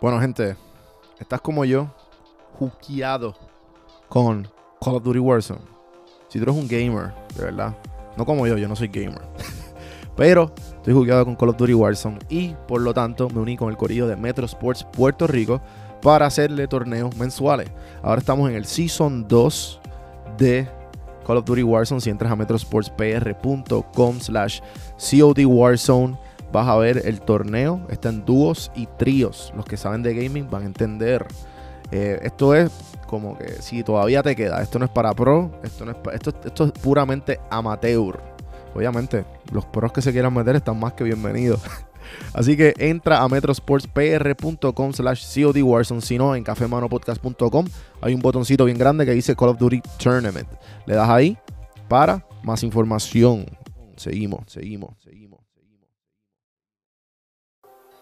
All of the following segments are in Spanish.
Bueno, gente, estás como yo, juqueado con Call of Duty Warzone. Si tú eres un gamer, de verdad, no como yo, yo no soy gamer. Pero estoy jugueado con Call of Duty Warzone y por lo tanto me uní con el corillo de Metro Sports Puerto Rico para hacerle torneos mensuales. Ahora estamos en el Season 2 de Call of Duty Warzone. Si entras a metrosportspr.com slash COD Warzone, vas a ver el torneo. Está en dúos y tríos. Los que saben de gaming van a entender. Eh, esto es como que si todavía te queda, esto no es para pro, esto, no es esto, esto es puramente amateur. Obviamente, los pros que se quieran meter están más que bienvenidos. Así que entra a metrosportspr.com slash COD Warzone, si no, en cafemanopodcast.com hay un botoncito bien grande que dice Call of Duty Tournament. Le das ahí para más información. Seguimos, seguimos, seguimos.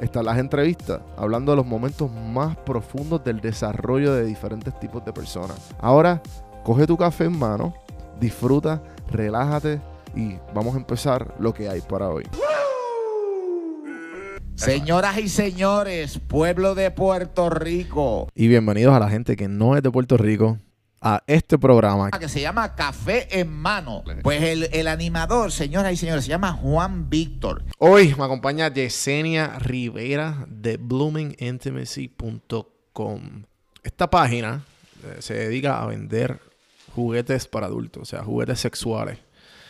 están las entrevistas, hablando de los momentos más profundos del desarrollo de diferentes tipos de personas. Ahora, coge tu café en mano, disfruta, relájate y vamos a empezar lo que hay para hoy. Señoras y señores, pueblo de Puerto Rico, Y bienvenidos a la gente que no es de Puerto Rico a este programa. que se llama Café en Mano. Pues el, el animador, señoras y señores, se llama Juan Víctor. Hoy me acompaña Yesenia Rivera de bloomingintimacy.com. Esta página eh, se dedica a vender juguetes para adultos, o sea, juguetes sexuales.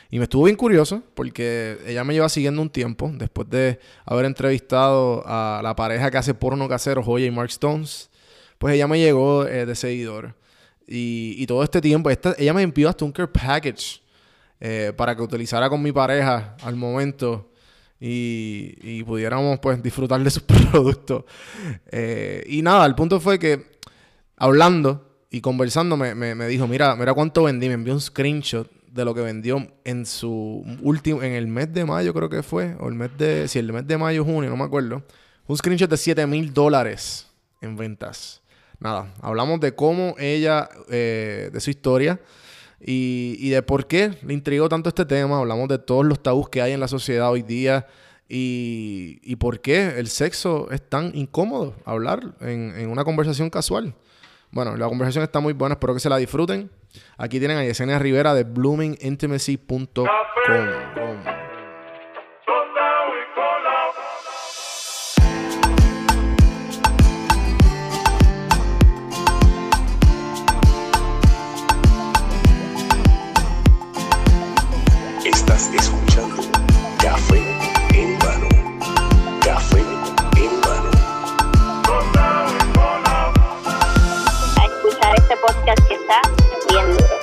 Y me estuvo bien curioso porque ella me lleva siguiendo un tiempo después de haber entrevistado a la pareja que hace porno casero, Joya y Mark Stones. Pues ella me llegó eh, de seguidor. Y, todo este tiempo, ella me envió hasta un care package eh, para que utilizara con mi pareja al momento y, pudiéramos pues disfrutar de sus productos. Eh, y nada, el punto fue que hablando y conversando me, dijo, mira, mira cuánto vendí, me envió un screenshot de lo que vendió en su último, en el mes de mayo creo que fue, o el mes de, si el mes de mayo, junio, no me acuerdo, un screenshot de 7 mil dólares en ventas. Nada, hablamos de cómo ella, eh, de su historia y, y de por qué le intrigó tanto este tema. Hablamos de todos los tabús que hay en la sociedad hoy día y, y por qué el sexo es tan incómodo hablar en, en una conversación casual. Bueno, la conversación está muy buena, espero que se la disfruten. Aquí tienen a Yesenia Rivera de bloomingintimacy.com. Estás escuchando Café en mano. Café en mano. a escuchar este podcast que está bien duro.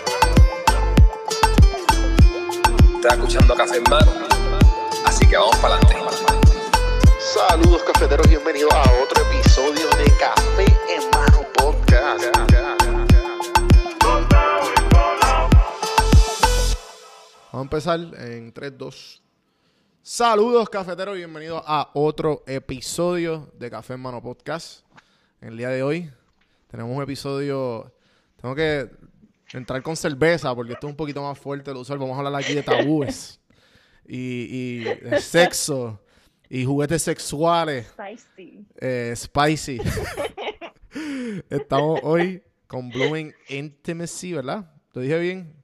Estás escuchando Café en mano. Así que vamos para adelante. Saludos cafeteros, bienvenidos a otro episodio de Café en Mano Vamos a empezar en 3, 2. Saludos, cafeteros, bienvenidos a otro episodio de Café en Mano Podcast. En el día de hoy tenemos un episodio. Tengo que entrar con cerveza porque esto es un poquito más fuerte de lo usual. Vamos a hablar aquí de tabúes y, y de sexo y juguetes sexuales. Spicy. eh, spicy. Estamos hoy con Blooming Intimacy, ¿verdad? ¿Lo dije bien?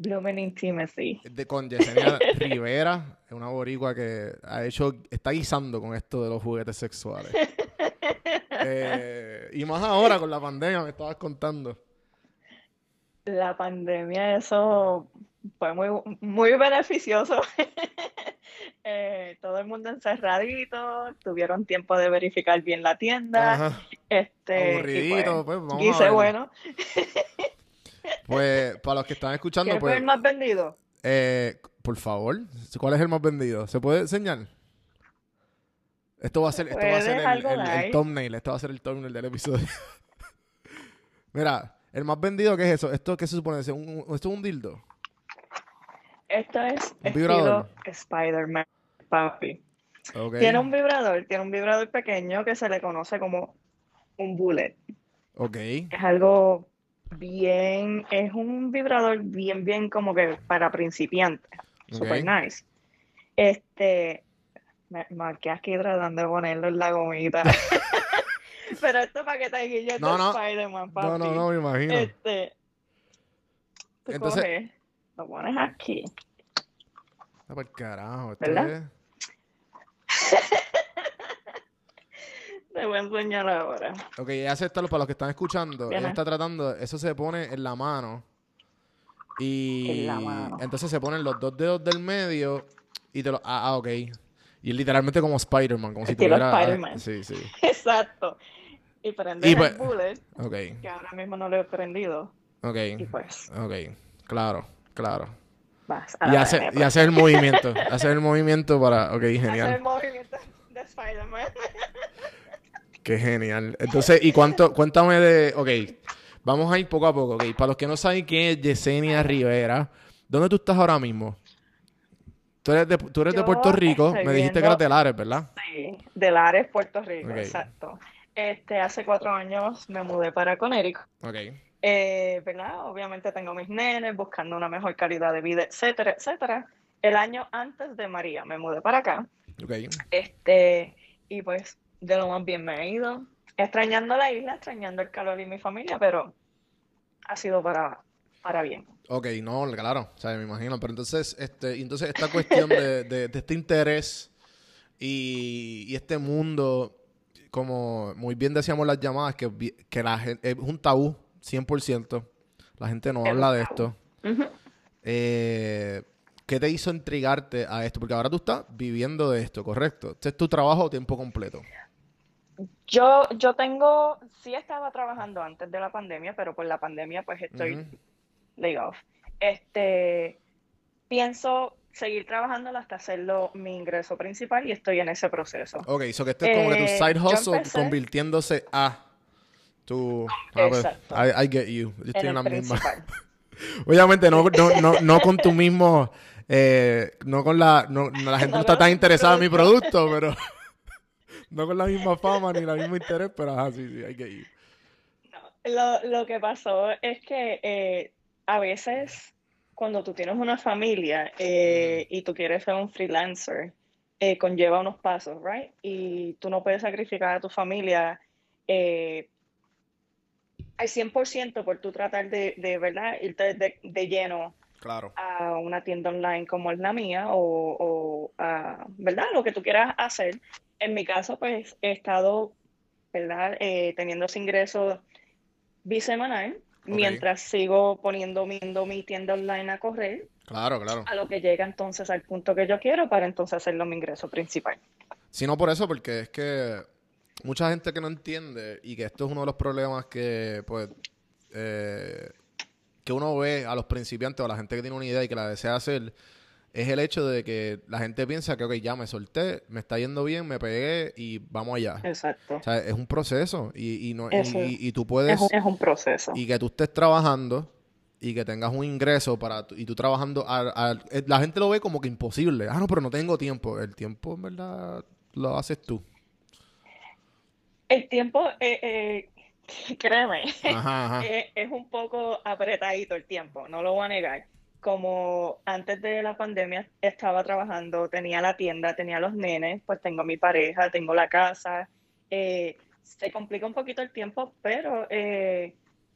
Blooming Intimacy. de con Yesenia Rivera, es una boricua que ha hecho, está guisando con esto de los juguetes sexuales. Eh, y más ahora con la pandemia, me estabas contando. La pandemia, eso fue muy, muy beneficioso. Eh, todo el mundo encerradito, tuvieron tiempo de verificar bien la tienda. Ajá. Este, y Aburridito, pues, pues, vamos a guise ver. bueno. Pues para los que están escuchando, ¿Quieres pues, ver el más vendido? eh, por favor, ¿cuál es el más vendido? ¿Se puede enseñar? Esto va a ser, esto va a ser el, thumbnail. Esto va a ser el thumbnail del episodio. Mira, el más vendido, ¿qué es eso? ¿Esto qué se supone? ¿Es un, un- ¿Esto es un dildo? Esto es Un vibrador. Spider-Man, papi. Tiene un vibrador, tiene un vibrador pequeño que se le conoce como un bullet. Ok. Es algo bien, es un vibrador bien, bien como que para principiantes. Super nice. Este, me marqué aquí tratando de ponerlo en la gomita. Pero esto para que te guilles No, no. Spider-Man, papi. No, no, no, me imagino. Este, tú Entonces- coges, lo pones aquí. Ah, por carajo. Esto ¿Verdad? es... Te voy a enseñar ahora. Ok, ella hace esto para los que están escuchando. Bien, Ella está tratando, eso se pone en la mano. Y En la mano. entonces se ponen los dos dedos del medio y te lo. Ah, ah, ok. Y literalmente como Spider-Man, como si tuviera. ah, Spider-Man. Sí, sí. Exacto. Y prender Y el pues- bullet, Ok, que ahora mismo no lo he prendido. Y ok. pues, Ok, claro, claro. vas a Y la hace, arena, y hace el movimiento. hace el movimiento para. Ok, Hacer el genial. movimiento de Spider-Man. Qué genial. Entonces, ¿y cuánto? Cuéntame de. Ok, vamos a ir poco a poco. Ok, para los que no saben quién es Yesenia Rivera, ¿dónde tú estás ahora mismo? Tú eres de, tú eres de Puerto Rico, me dijiste que viendo- eres de Lares, ¿verdad? Sí, de Lares, Puerto Rico, exacto. Este, hace cuatro años me mudé para Connecticut. Ok, Eh, ¿verdad? Obviamente tengo mis nenes, buscando una mejor calidad de vida, etcétera, etcétera. El año antes de María me mudé para acá. ok. Este, y pues de lo más bien me he ido. Extrañando la isla, extrañando el calor y mi familia, pero ha sido para, para bien. Ok, no, claro, o sea, me imagino. Pero entonces, este, entonces esta cuestión de, de- de este interés y, y este mundo, como muy bien decíamos las llamadas, que, que la gente, es un tabú, 100%. La gente no Es habla de esto. Eh, ¿Qué te hizo intrigarte a esto? Porque ahora tú estás viviendo de esto, ¿correcto? Este es tu trabajo a tiempo completo. Yo, yo tengo, sí estaba trabajando antes de la pandemia, pero por la pandemia pues estoy laid off. Este, pienso seguir trabajando hasta hacerlo mi ingreso principal y estoy en ese proceso. Ok, so que este es como que tu Eh, side hustle empecé- convirtiéndose a tu... Ah, pues, Exacto. I, I get you. Yo estoy En en la misma. Obviamente no, no, no, no con tu mismo... eh, no con la... No, la gente no, No está tan interesada en mi producto, pero... no con la misma fama ni el mismo interés, pero ajá, sí, sí, I get you. Lo, lo que pasó es que eh, a veces cuando tú tienes una familia eh, y tú quieres ser un freelancer, eh, conlleva unos pasos, ¿right? Y tú no puedes sacrificar a tu familia al 100% por tú tratar de, de ¿verdad? Irte de, de lleno Claro. a una tienda online como es la mía o, o a, ¿verdad? Lo que tú quieras hacer. En mi caso, pues he estado, ¿verdad? Eh, teniendo ese ingreso bisemanal mientras sigo poniendo mi, mi tienda online a correr, Claro, claro. a lo que llega entonces al punto que yo quiero para entonces hacerlo mi ingreso principal. Si no por eso, porque es que mucha gente que no entiende y que esto es uno de los problemas que, pues, eh, que uno ve a los principiantes o a la gente que tiene una idea y que la desea hacer, es el hecho de que la gente piensa que, ok, ya me solté, me está yendo bien, me pegué y vamos allá. Exacto. O sea, es un proceso y, y, no, y, Eso. y- y tú puedes... Es un, es un proceso. y que tú estés trabajando y que tengas un ingreso para tu- y tú trabajando al- eh, la gente lo ve como que imposible ah no pero no tengo tiempo el tiempo en verdad lo haces tú El tiempo, eh, eh, créeme, ajá ajá es un poco apretadito el tiempo, no lo voy a negar. Como antes de la pandemia estaba trabajando, tenía la tienda, tenía los nenes, pues tengo mi pareja, tengo la casa. eh, se complica un poquito el tiempo, pero eh,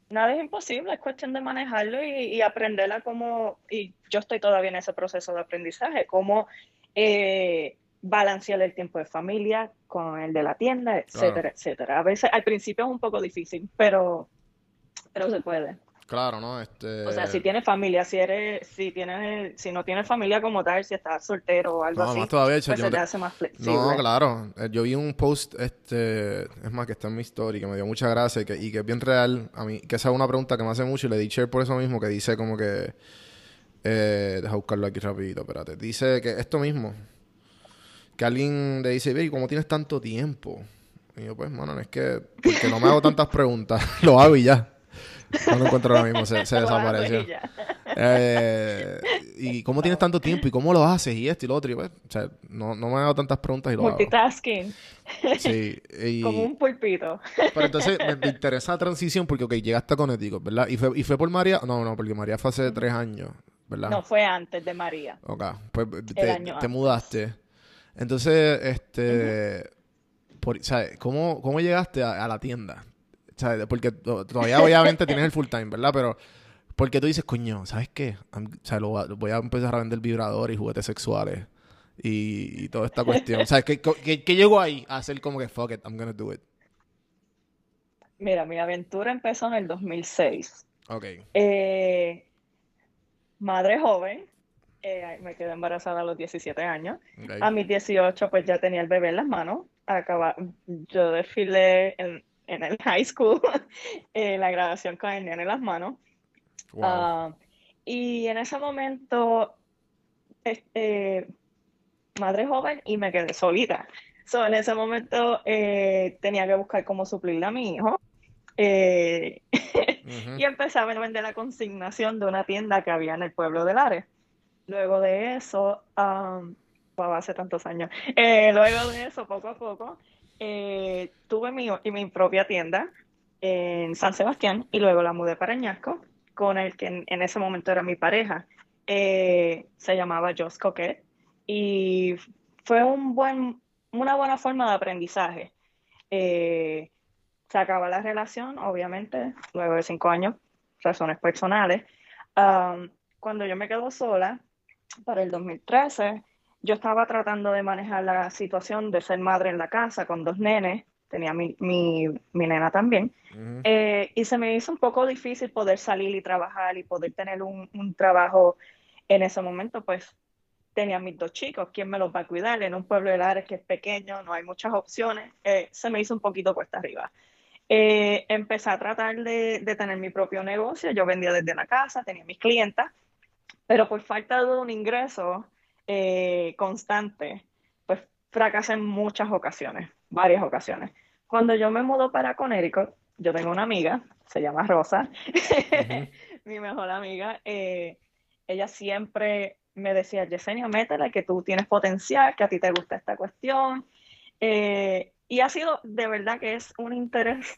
nada es imposible, es cuestión de manejarlo y, y aprender a cómo, y yo estoy todavía en ese proceso de aprendizaje, cómo eh, balancear el tiempo de familia con el de la tienda, etcétera, etcétera. A veces al principio es un poco difícil, pero, pero se puede. claro no este O sea, si tienes familia, si eres, si tienes, si no tienes familia como tal, si estás soltero o algo no así, más todavía pues yo se te- hace más flexible. no claro Eh, yo vi un post este es más que está en mi story que me dio mucha gracia y que, y que es bien real a mí que esa es una pregunta que me hace mucho y le di share por eso mismo que dice como que eh, deja buscarlo aquí rapidito espérate dice que esto mismo que alguien le dice, "Ve, ¿cómo tienes tanto tiempo? Y yo, pues, mano, es que porque no me hago tantas preguntas, lo hago y ya. No lo encuentro ahora mismo, se, se desapareció. Y. Eh, ¿Y cómo tienes tanto tiempo? ¿Y cómo lo haces? Y esto y lo otro. Y pues, o sea, no, no me hago tantas preguntas y lo hago. Multitasking, Sí, y- como un pulpito. pero entonces me, me interesa la transición porque, ok, llegaste a Connecticut, ¿verdad? Y fue, y fue por María. No, no, porque María fue hace tres años, ¿verdad? No, fue antes de María. Ok, pues te, te mudaste. Entonces, este, por, ¿sabes? ¿Cómo, ¿Cómo llegaste a, a la tienda? ¿Sabes? Porque to- todavía obviamente tienes el full time, ¿verdad? Pero, porque tú dices, coño, ¿sabes qué? O sea, lo voy a- voy a empezar a vender vibradores y juguetes sexuales y, y toda esta cuestión. ¿Sabes? ¿Qué, qué, qué llegó ahí a hacer como que, fuck it, I'm gonna do it? Mira, mi aventura empezó en el 2006. Ok. Eh, madre joven, eh, me quedé embarazada a los 17 años. ok. A mis 18, pues ya tenía el bebé en las manos. Acaba, yo desfilé en, en el high school, en la graduación con el nene en las manos. Wow. Ah, y en ese momento, este, madre joven y me quedé solita. So, en ese momento eh, tenía que buscar cómo suplirle a mi hijo. Eh, y empecé a vender la consignación de una tienda que había en el pueblo de Lares. Luego de eso, um, hace tantos años, Eh, luego de eso, poco a poco, eh, tuve mi, mi propia tienda en San Sebastián y luego la mudé para Añasco con el que en, ese momento era mi pareja. Eh, se llamaba Just Coquette y fue un buen, una buena forma de aprendizaje. Se acaba la relación, obviamente, luego de cinco años, razones personales. Cuando yo me quedo sola, para el 2013, yo estaba tratando de manejar la situación de ser madre en la casa con dos nenes, tenía mi, mi, mi nena también, eh, y se me hizo un poco difícil poder salir y trabajar y poder tener un, un trabajo en ese momento, pues tenía mis dos chicos, ¿quién me los va a cuidar? En un pueblo de Lares que es pequeño, no hay muchas opciones, eh, se me hizo un poquito cuesta arriba. Eh, empecé a tratar de, de tener mi propio negocio, yo vendía desde la casa, tenía mis clientas, pero por falta de un ingreso eh, constante, pues fracasé en muchas ocasiones, varias ocasiones. Cuando yo me mudo para Connecticut, yo tengo una amiga, se llama Rosa, mi mejor amiga, eh, ella siempre me decía, Yesenia, métela, que tú tienes potencial, que a ti te gusta esta cuestión. Eh, y ha sido, de verdad que es un interés,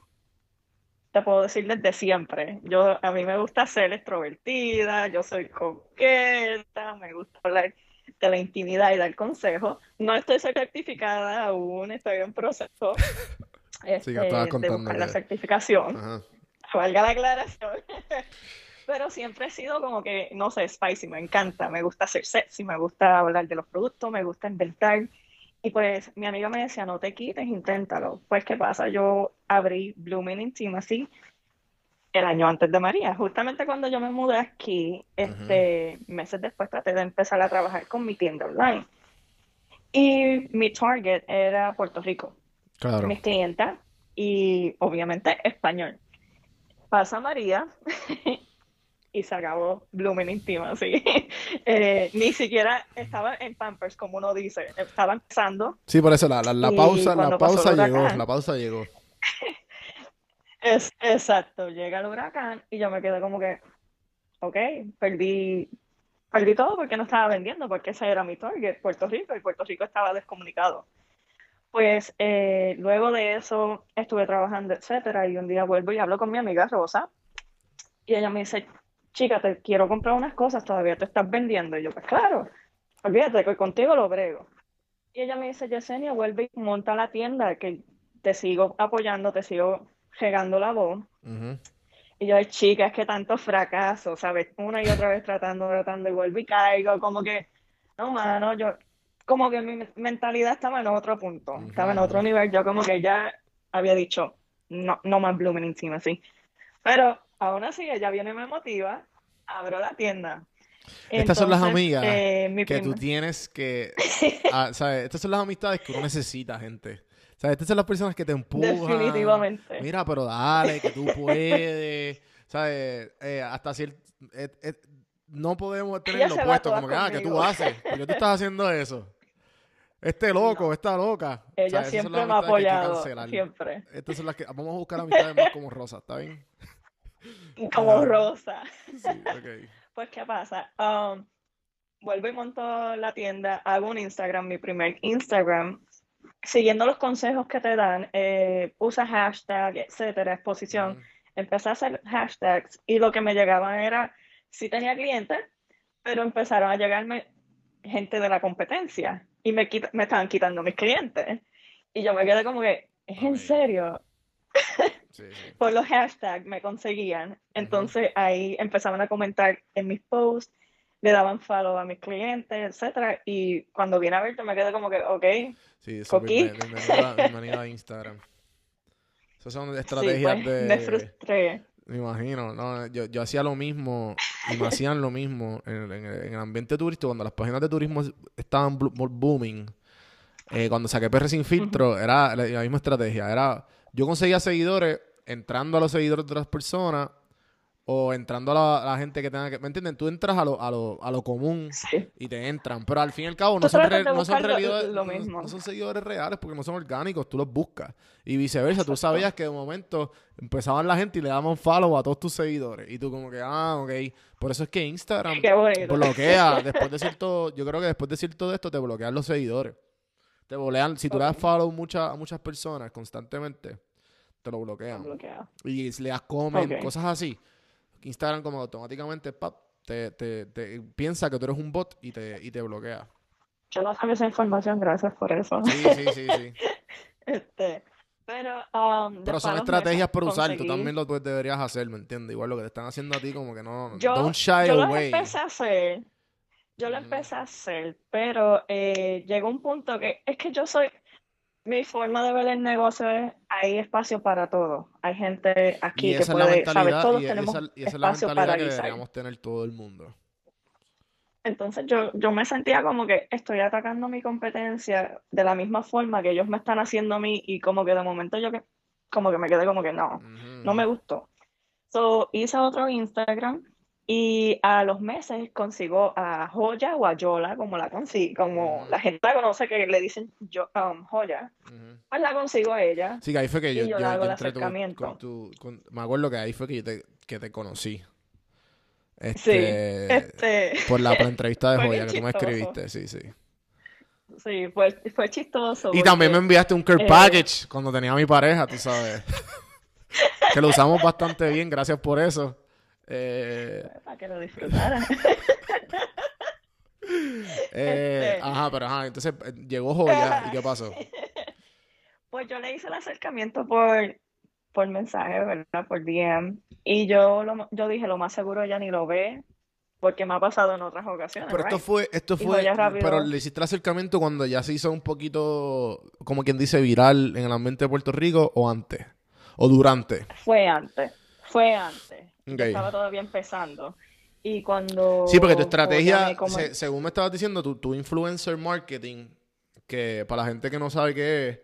te puedo decir desde siempre. Yo, a mí me gusta ser extrovertida, yo soy coqueta, me gusta hablar de la intimidad y dar consejos. No estoy certificada aún, estoy en proceso este, de buscar la certificación Ajá. valga la aclaración. Pero siempre he sido como que, no sé, spicy, me encanta, me gusta ser sexy, me gusta hablar de los productos, me gusta inventar. Y pues mi amiga me decía, no te quites, inténtalo. Pues, ¿qué pasa? Yo abrí Blooming Intimacy el año antes de María. Justamente cuando yo me mudé aquí, este, meses después traté de empezar a trabajar con mi tienda online. Y mi target era Puerto Rico Claro. mis clientas y obviamente español. Pasa María y se acabó Blooming Intimacy. Eh, ni siquiera estaba en Pampers, como uno dice. Estaba empezando. Sí, por eso la, la, pausa, la pausa llegó, huracán. la pausa llegó. Es, exacto, llega el huracán y yo me quedé como que, ok, perdí, perdí todo porque no estaba vendiendo, porque ese era mi target, Puerto Rico, y Puerto Rico estaba descomunicado. Pues eh, luego de eso estuve trabajando, etcétera, y un día vuelvo y hablo con mi amiga Rosa, y ella me dice, chica, te quiero comprar unas cosas, todavía te estás vendiendo. Y yo, pues claro, olvídate que contigo lo brego. Y ella me dice, Yesenia, vuelve y monta la tienda, que te sigo apoyando, te sigo regando la voz. Ujú. Y yo, "Ay, chica, es que tanto fracaso, ¿sabes? Una y otra vez tratando, tratando, y vuelvo y caigo, como que, no, mano, yo, como que mi mentalidad estaba en otro punto, estaba en otro nivel, yo como que ya había dicho, no, no más Blooming Intimacy. Pero aún así, ella viene y me motiva, abro la tienda. Estas son las amigas eh, que tú tienes que... ah, ¿sabes? Estas son las amistades que uno necesita, gente. ¿Sabes? Estas son las personas que te empujan. Definitivamente. Mira, pero dale, que tú puedes. ¿Sabes? Eh, hasta cierto... no podemos tenerlo puesto como que, ah, que tú haces. ¿Por qué tú estás haciendo eso? Este loco, esta loca. Ella siempre me ha apoyado, siempre. Estas son las que... Vamos a buscar amistades más como Rosa, ¿está bien? Como. Rosa. Sí. Pues, ¿qué pasa? Um, vuelvo y monto la tienda, hago un Instagram, mi primer Instagram, siguiendo los consejos que te dan, eh, usa hashtag, etcétera, exposición. Ujú. Empecé a hacer hashtags y lo que me llegaban era, sí tenía clientes, pero empezaron a llegarme gente de la competencia y me, quita- me estaban quitando mis clientes. Y yo me quedé como que, ¿es en Ok. serio? Sí, sí. por los hashtags me conseguían. Entonces ahí empezaban a comentar en mis posts, le daban follow a mis clientes, etcétera. Y cuando vine a verte me quedé como que, ok, Sí, eso, Coquí. bien- bienvenida, bienvenida a Instagram. Esas son sí, estrategias pues, de... me frustré. Me imagino, no, yo, yo hacía lo mismo y me hacían lo mismo en, el- en en el ambiente turístico cuando las páginas de turismo estaban booming. eh, cuando saqué PR sin filtro, era la, la misma estrategia. Era, yo conseguía seguidores entrando a los seguidores de otras personas o entrando a la, a la gente que tenga que... ¿Me entienden? Tú entras a lo, a lo, a lo común Sí. y te entran. Pero al fin y al cabo no son, re- no son buscar lo- realidades- lo no- mismo. no son seguidores reales porque no son orgánicos, tú los buscas. Y viceversa, tú sabías que de momento empezaban la gente y le daban follow a todos tus seguidores. Y tú como que, ah, ok. Por eso es que Instagram bloquea. Después de cierto, yo creo que después de cierto de esto te bloquean los seguidores. Te bloquean, si tú le das follow mucha- a muchas personas constantemente, te lo bloquean. Bloqueado. Y le das comment, cosas así. Instagram como automáticamente pap, te, te, te piensa que tú eres un bot y te, y te bloquea. Yo no sabía esa información, gracias por eso. Sí, sí, sí, sí. Este, pero, um, Pero son estrategias por usar. Tú también lo pues, deberías hacer, ¿me entiendes? Igual lo que te están haciendo a ti, como que no. Yo, don't shy yo lo empecé a hacer, yo lo empecé a hacer, pero eh, llegó un punto que es que yo soy, mi forma de ver el negocio es, hay espacio para todo. Hay gente aquí que puede, mentalidad, Todos y tenemos esa, y esa es la espacio para que deberíamos tener todo el mundo. Entonces yo, yo me sentía como que estoy atacando mi competencia de la misma forma que ellos me están haciendo a mí y como que de momento yo que, como que me quedé como que no. No me gustó. So, hice otro Instagram y a los meses consigo a Joya o a Yola, como la consigo, como Ujú. la gente la conoce que le dicen yo, um, Joya, pues la consigo a ella. Sí, que ahí fue que yo, yo yo, entré tu- con tu- con- me acuerdo que ahí fue que yo te, que te conocí. Sí, Este, este, por la entrevista de joya que tú me escribiste, sí, sí. sí, fue, fue chistoso. Y también me enviaste un care eh, package cuando tenía a mi pareja, tú sabes. que lo usamos bastante bien, gracias por eso. Eh, Para que lo disfrutara. eh, Este. Ajá, pero ajá, entonces eh, llegó joya y qué pasó. Pues yo le hice el acercamiento por, por mensaje, ¿verdad? Por DM. Y yo, lo- yo dije, lo más seguro ella ni lo ve, porque me ha pasado en otras ocasiones, Pero esto fue, esto fue, pero le hiciste el acercamiento cuando ya se hizo un poquito, como quien dice, viral en el ambiente de Puerto Rico o antes, o durante. Fue antes, fue antes. Estaba todavía empezando. Y cuando Sí, porque tu estrategia, me comen- se- según me estabas diciendo, tu, tu influencer marketing, que para la gente que no sabe qué es,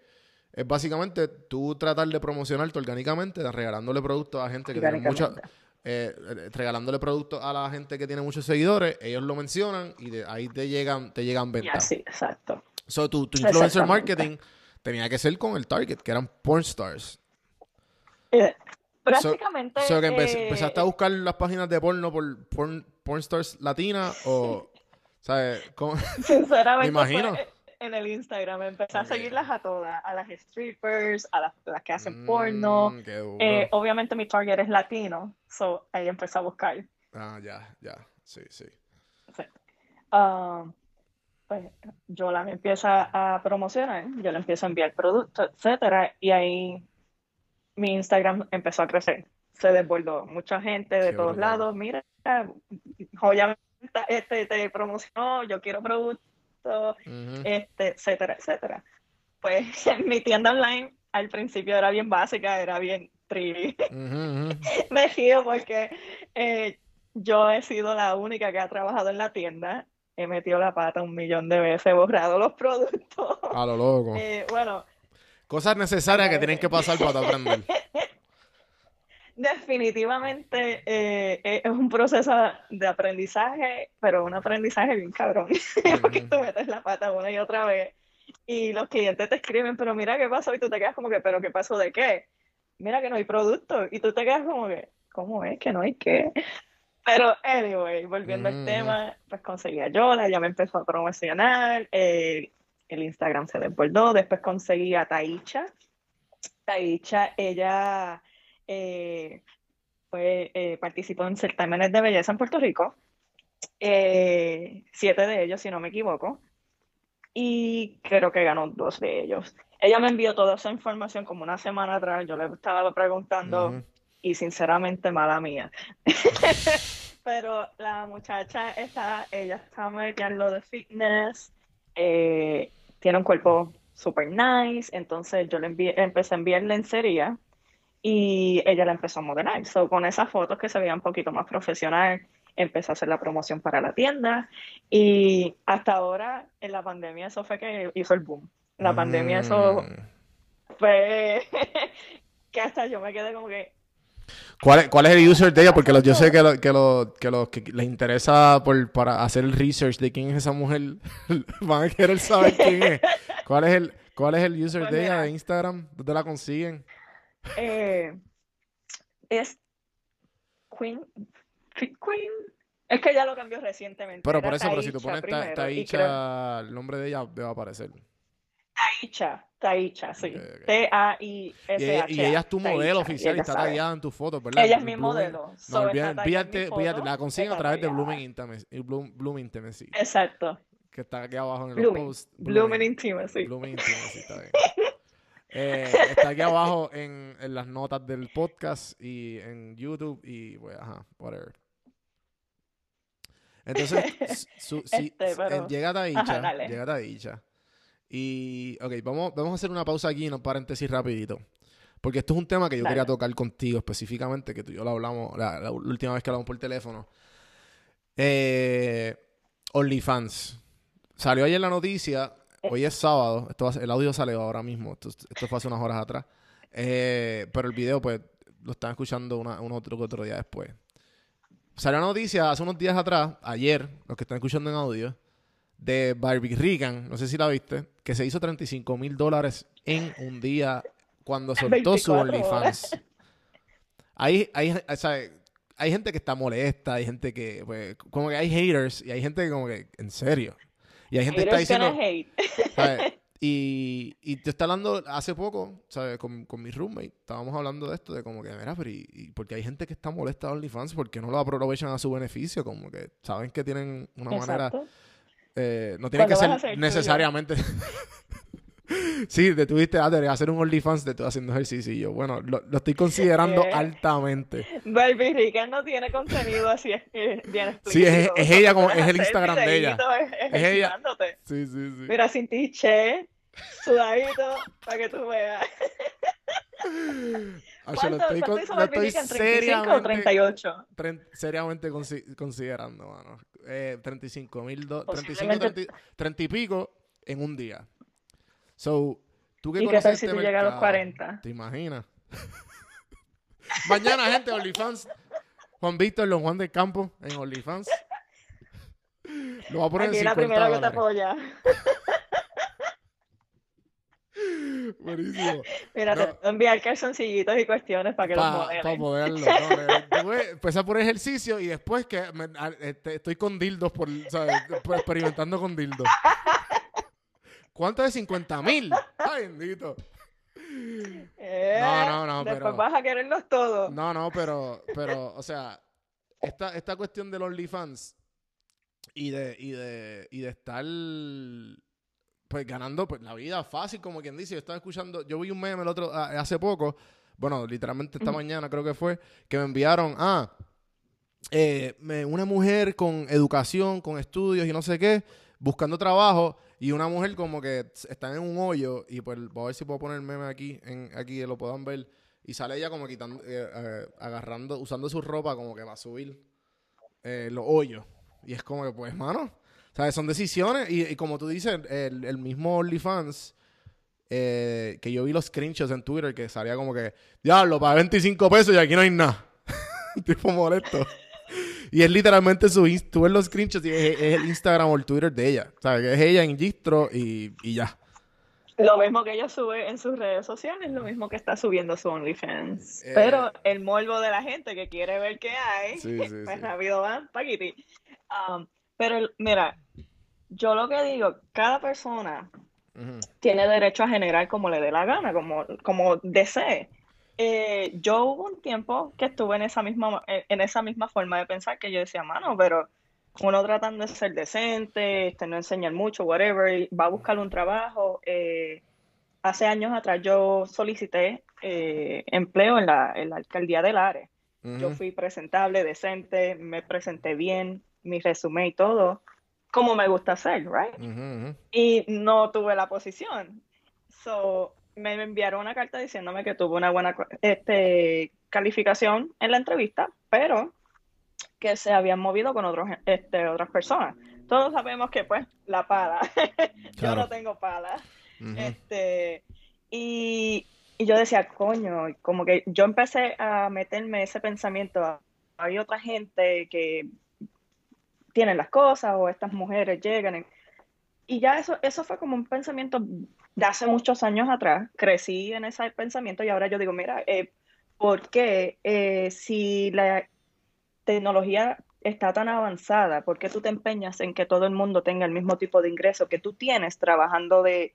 es básicamente tú tratar de promocionarte orgánicamente, regalándole productos a gente que tiene mucha, eh, eh, regalándole productos a la gente que tiene muchos seguidores, ellos lo mencionan y de ahí te llegan, te llegan ventas. así, exacto. So, tu, tu influencer marketing tenía que ser con el target, que eran porn stars. Eh, prácticamente. So, que empe- eh, empezaste a buscar las páginas de porno por porn, porn stars latinas o, ¿sabes? ¿Cómo? Sinceramente, Me imagino. fue en el Instagram. Empecé a seguirlas a todas, a las strippers, a las, las que hacen porno. Mm, duro. Eh, obviamente mi target es latino, so ahí empecé a buscar. Ah, ya, ya. Sí, sí. Ah, pues Yola me empieza a promocionar, yo le empiezo a enviar productos, etcétera, y ahí mi Instagram empezó a crecer. Se desbordó mucha gente de Qué todos lados. Mira, Joya este, te promocionó, yo quiero productos, este, etcétera, etcétera. Pues mi tienda online al principio era bien básica, era bien trivi. Ujú. Me río porque eh, yo he sido la única que ha trabajado en la tienda. He metido la pata un millón de veces, he borrado los productos. A lo loco. Eh, bueno, Cosas necesarias que tienen que pasar para aprender. definitivamente eh, es un proceso de aprendizaje, pero un aprendizaje bien cabrón. Porque tú metes la pata una y otra vez y los clientes te escriben, pero mira qué pasó, y tú te quedas como que, pero qué pasó de qué, mira que no hay producto, y tú te quedas como que, ¿cómo es que no hay qué? Pero, anyway, volviendo Mm. al tema, pues conseguí a Yola, ya me empezó a promocionar, eh, el Instagram se desbordó, después conseguí a Taicha. Taicha, ella eh, fue, eh, participó en certámenes de belleza en Puerto Rico, eh, siete de ellos, si no me equivoco, y creo que ganó dos de ellos. Ella me envió toda esa información como una semana atrás, yo le estaba preguntando y sinceramente mala mía. Pero la muchacha está, ella está metida en lo de fitness, eh, tiene un cuerpo super nice, entonces yo le envié, empecé a enviar lencería y ella la empezó a modelar. So, con esas fotos que se veían un poquito más profesional, empecé a hacer la promoción para la tienda y hasta ahora en la pandemia eso fue que hizo el boom. La pandemia eso Mm. fue que hasta yo me quedé como que ¿Cuál es, cuál es el user de ella? Porque los- yo sé que, lo- que, lo- que los que les interesa por, para hacer el research de quién es esa mujer van a querer saber quién es. ¿Cuál es el, cuál es el user Pues de ella de Instagram? ¿Dónde la consiguen? Eh, es Queen, Queen. Es que ya lo cambió recientemente. Pero Era por eso, pero si tú Taicha pones Ta- Taicha, creo- el nombre de ella a aparecer. Taicha, Taicha, sí. Ok. Y, y ella es tu modelo Taicha, oficial y está sabe. tagueada en tu foto, ¿verdad? Ella es mi Blooming- modelo. No, so olvídate, foto, la consiguen a través de. Blooming Intimacy, Bloom, Bloom Intimacy, Exacto. que está aquí abajo en los Blooming. posts. Blooming Intimacy. Blooming Intimacy, está bien. Eh, está aquí abajo en, en las notas del podcast y en YouTube y, pues, ajá, whatever. Entonces, su- si, Este, pero- eh, llega Taicha, Ajá, dale. llega Taicha. Y, ok, vamos, vamos a hacer una pausa aquí, un paréntesis rapidito. Porque esto es un tema que yo quería tocar contigo específicamente, que tú y yo lo hablamos la, la última vez que hablamos por teléfono. Eh, OnlyFans. Salió ayer la noticia, hoy es sábado, esto va el audio salió ahora mismo, esto, esto fue hace unas horas atrás. Eh, pero el video, pues, lo están escuchando una, un otro, otro día después. Salió la noticia hace unos días atrás, ayer, los que están escuchando en audio, de Barbie Regan, no sé si la viste, que se hizo 35 mil dólares en un día cuando soltó su 24 OnlyFans. Hay, hay, o sea, hay gente que está molesta, hay gente que, pues, como que hay haters y hay gente que como que, en serio. Y hay gente que está diciendo. Y, y te está hablando hace poco, ¿sabes? Con, con mi roommate, estábamos hablando de esto, de como que, mira, pero y, y porque hay gente que está molesta de OnlyFans, porque no lo aprovechan a su beneficio? Como que saben que tienen una manera. Eh, no tienen que ¿Cuándo vas ser a necesariamente... sí, te tuviste de hacer un OnlyFans de tú haciendo ejercicio. Y yo, bueno, lo, lo estoy considerando altamente. Barbie Rican no tiene contenido así eh, bien Sí, es- explícito. es ella como- es el Instagram de ella. Es ella. Sí, sí, sí. Mira, sin ti, che, sudadito, para que tú veas. Lo ¿Cuánto, estoy, con- lo? ¿35 o seriamente, 38? tren- seriamente consi- considerando, mano. Eh, 35 mil, do- 35, Posiblemente- 30, 30 y pico en un día. So, tú que ¿Y qué tal si este tú llegas a los mercado, 40? ¿Te imaginas? Mañana, gente, OnlyFans. Juan Víctor, Don Juan del Campo en OnlyFans. Lo va a poner Aquí en la 50 primera que te dólares. apoya. Buenísimo. Mira, No. te voy a enviar calzoncillitos y cuestiones para que los Para modelen. poderlo. No, a empezar por ejercicio y después que me- a- este, estoy con dildos, por, experimentando con dildos. ¿Cuánto es 50 mil? Ay, bendito. Eh, No, no, no, Después pero- vas a quererlos todos. No, no, pero, pero, o sea, esta, esta cuestión del OnlyFans y de, y de, y de estar pues ganando pues, la vida fácil, como quien dice. Yo estaba escuchando, yo vi un meme el otro, a- hace poco, bueno, literalmente esta mañana creo que fue, que me enviaron, ah, eh, me- una mujer con educación, con estudios y no sé qué, buscando trabajo, y una mujer como que está en un hoyo, y pues voy a ver si puedo poner el meme aquí, en, aquí que lo puedan ver, y sale ella como quitando, eh, eh, agarrando, usando su ropa como que va a subir eh, los hoyos. Y es como que, pues, mano, ¿sabes? Son decisiones, y, y como tú dices, el, el mismo OnlyFans, eh, que yo vi los screenshots en Twitter, que salía como que, diablo, para 25 pesos y aquí no hay nada. tipo molesto. Y es literalmente su tú ves los screenshots y es, es el Instagram o el Twitter de ella. ¿Sabes? Que es ella en Gistro y, y ya. Lo mismo que ella sube en sus redes sociales, lo mismo que está subiendo su OnlyFans. Eh. Pero el morbo de la gente que quiere ver qué hay, Sí, sí, pues sí. rápido van, paquiti. Um, pero mira, yo lo que digo, cada persona tiene derecho a generar como le dé la gana, como, como desee. Eh, yo hubo un tiempo que estuve en esa misma, en en esa misma forma de pensar que yo decía, mano, pero uno tratando de ser decente, este, no enseñar mucho, whatever, va a buscar un trabajo. Eh, hace años atrás yo solicité eh, empleo en la, en la alcaldía del Lares. Yo fui presentable, decente, me presenté bien, mi resumen y todo, como me gusta hacer, right? Y no tuve la posición. So, me enviaron una carta diciéndome que tuve una buena este, calificación en la entrevista, pero que se habían movido con otros, este, otras personas. Todos sabemos que, pues, la pala. Yo no tengo pala. Este, y, y yo decía, coño, como que yo empecé a meterme ese pensamiento. Hay otra gente que tienen las cosas o estas mujeres llegan. y- ya eso, eso fue como un pensamiento de hace muchos años atrás. Crecí en ese pensamiento y ahora yo digo, mira, eh, ¿por qué eh, si la tecnología está tan avanzada, por qué tú te empeñas en que todo el mundo tenga el mismo tipo de ingreso que tú tienes trabajando de,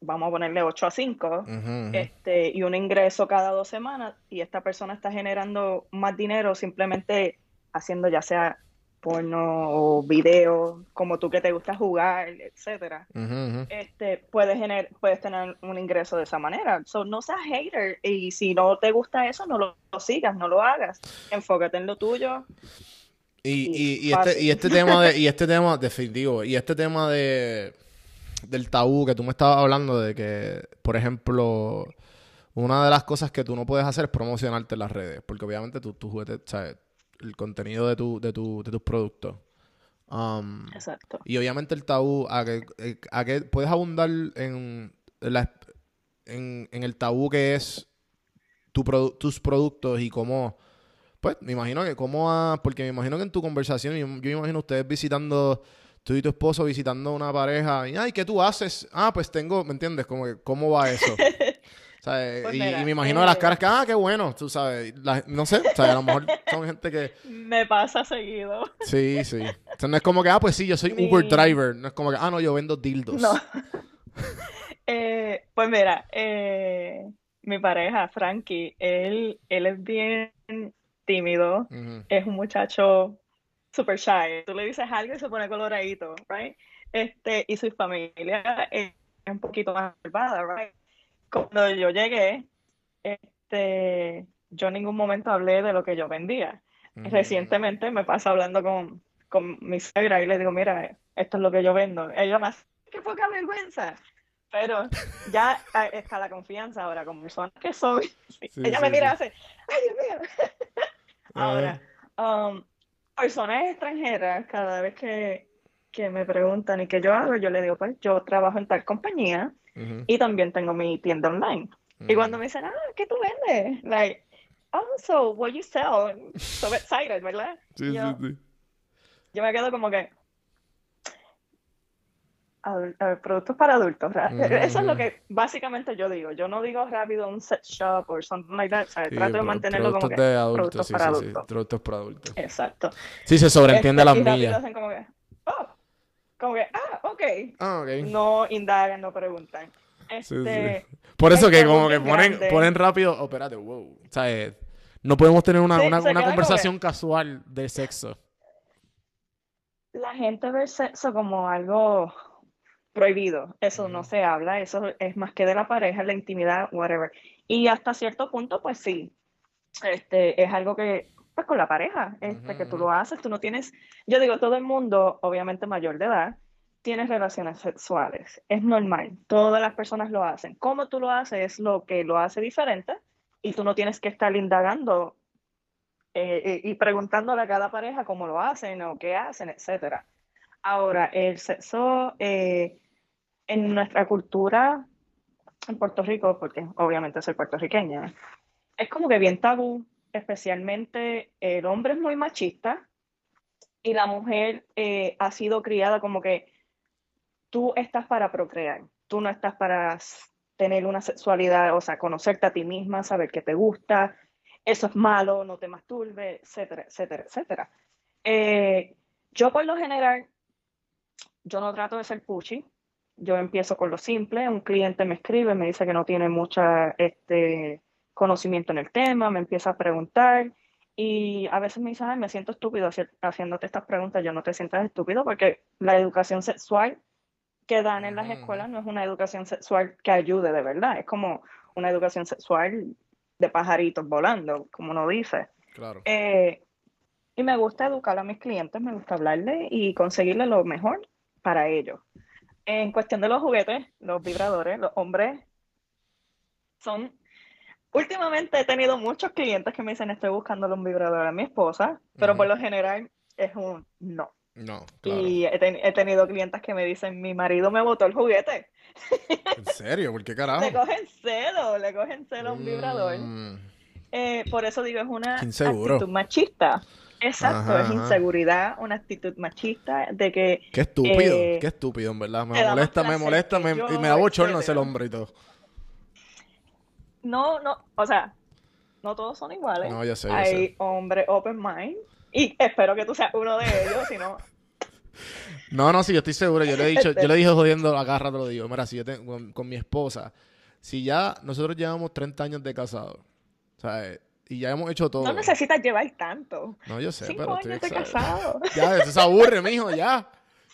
vamos a ponerle 8 a 5, Ujú, ujú. este, y un ingreso cada dos semanas, y esta persona está generando más dinero simplemente haciendo ya sea porno o video, como tú que te gusta jugar, etcétera. Este, puedes, gener- puedes tener un ingreso de esa manera. So, no seas hater y si no te gusta eso, no lo, lo sigas, no lo hagas. Enfócate en lo tuyo. Y, y, y este, y este tema de, y este tema, definitivo, y este tema de del tabú que tú me estabas hablando de que, por ejemplo, una de las cosas que tú no puedes hacer es promocionarte en las redes, porque obviamente tu, tu juguete, ¿sabes? El contenido de tu, de tu, de tus productos. Um, Exacto. y obviamente el tabú, a que, a que puedes abundar en, la, en, en el tabú que es tu produ- tus productos y cómo, pues me imagino que cómo, ha- porque me imagino que en tu conversación, yo, yo imagino ustedes visitando, tú y tu esposo visitando una pareja, y ay, ¿qué tú haces? Ah, pues tengo, ¿me entiendes? Como que, ¿cómo va eso? Pues y, mira, y me imagino de las eh, caras que, ah, qué bueno, tú sabes, la- no sé, o sea, a lo mejor son gente que... Me pasa seguido. Sí, sí. Sea, no es como que, ah, pues sí, yo soy Mi- Uber driver. No es como que, ah, no, yo vendo dildos. No. Eh, pues mira, eh, mi pareja, Frankie, él, él es bien tímido, es un muchacho super shy. Tú le dices algo y se pone coloradito, right? Este, y su familia es un poquito más malvada, right? Cuando yo llegué, este, yo en ningún momento hablé de lo que yo vendía. Recientemente me pasa hablando con, con mi suegra y le digo, mira, esto es lo que yo vendo. Ella más, qué poca vergüenza. Pero ya está la confianza ahora con personas que soy. Sí, Ella sí, me mira y sí. hace, ay Dios mío. Ahora, um, personas extranjeras, cada vez que, que me preguntan y que yo hago, yo le digo, pues yo trabajo en tal compañía Ujú. y también tengo mi tienda online. Y cuando me dicen, ah, ¿qué tú vendes? Like, oh, so what you sell? So excited, ¿verdad? Sí, sí, yo, sí. yo me quedo como que, adul- eh, productos para adultos. ra- Ujú, Eso es lo que básicamente yo digo. Yo no digo rápido un set shop o something like that. ¿sabes? Sí, Trato de mantenerlo como productos que de adultos, productos sí, para sí, sí. adultos. Productos para adultos. Exacto. Sí, se sobreentiende Este, las millas. hacen como que, oh, como que, ah, ok. Ah, ok. No indagan, no preguntan. Sí, sí. Este, Por eso es que como que ponen, grande. ponen rápido, oh, espérate, wow. O sea, eh, no podemos tener una, Sí, una, una conversación casual de sexo. La gente ve el sexo como algo prohibido. Eso no se habla, eso es más que de la pareja, la intimidad, whatever. Y hasta cierto punto, pues sí, este, es algo que, pues con la pareja, este, que tú lo haces, tú no tienes, yo digo, todo el mundo, obviamente mayor de edad, tiene relaciones sexuales. Es normal, todas las personas lo hacen. Cómo tú lo haces es lo que lo hace diferente y tú no tienes que estar indagando eh, eh, y preguntándole a cada pareja cómo lo hacen o qué hacen, etcétera. Ahora, el sexo eh, en nuestra cultura en Puerto Rico, porque obviamente soy puertorriqueña, es como que bien tabú, especialmente el hombre es muy machista y la mujer eh, ha sido criada como que tú estás para procrear, tú no estás para tener una sexualidad, o sea, conocerte a ti misma, saber qué te gusta, eso es malo, no te masturbes, etcétera, etcétera, etcétera. Eh, yo por lo general, yo no trato de ser pushy, yo empiezo con lo simple, un cliente me escribe, me dice que no tiene mucha este, conocimiento en el tema, me empieza a preguntar y a veces me dice, "Ay, me siento estúpido haci- haciéndote estas preguntas, yo no te sientas estúpido porque la educación sexual que dan en las Ujú. escuelas no es una educación sexual que ayude de verdad, es como una educación sexual de pajaritos volando, como uno dice. Claro. Eh, y me gusta educar a mis clientes, me gusta hablarle y conseguirle lo mejor para ellos. En cuestión de los juguetes, los vibradores, los hombres son... Últimamente he tenido muchos clientes que me dicen estoy buscando un vibrador a mi esposa, pero por lo general es un no. No, claro. Y he, ten- he tenido clientes que me dicen mi marido me botó el juguete. ¿En serio? ¿Por qué carajo? Le cogen celo, le cogen celo a un vibrador. Mm, Eh, por eso digo, es una inseguro. actitud machista. Exacto, Ajá, es ajá. inseguridad, una actitud machista de que Qué estúpido, Eh, qué estúpido, en verdad. Me molesta, me molesta, me- yo, y me da bochorno ese hombre y todo. No, no, o sea, no todos son iguales. No, yo sé, yo Hay sé. hombres open mind y espero que tú seas uno de ellos, si no, No, no, sí, yo estoy seguro. Yo le he dicho, yo le dije jodiendo, a cada rato lo digo. Mira, si yo tengo con, con mi esposa, si ya nosotros llevamos 30 años de casados, ¿sabes? Y ya hemos hecho todo. no necesitas llevar tanto. No, yo sé, Cinco pero estoy años de casado. Ya, eso se aburre, mijo, ya.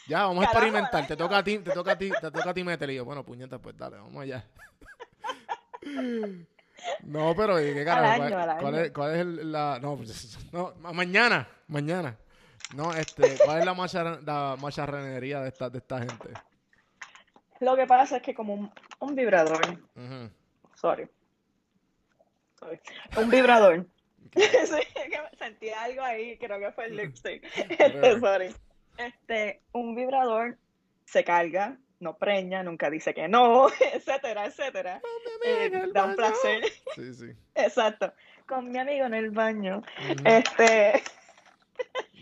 Ya, vamos a experimentar. Te toca a ti, te toca a ti, te toca a ti meterle. Y yo, bueno, puñeta, pues dale, vamos allá. No, pero ¿y ¿qué carajo? ¿Cuál, es, cuál es el- la. No, pues, no, ma- mañana, mañana. No, este, ¿cuál es la, macharra- la macharranería de esta, de esta gente? Lo que pasa es que como un, un vibrador, sorry, sorry, un vibrador. sí, que sentí algo ahí, creo que fue el lipstick. Este, sorry. Este, un vibrador se carga, no preña, nunca dice que no, etcétera, etcétera. Eh, da un placer. Sí, sí. Exacto. Con mi amigo en el baño. Este,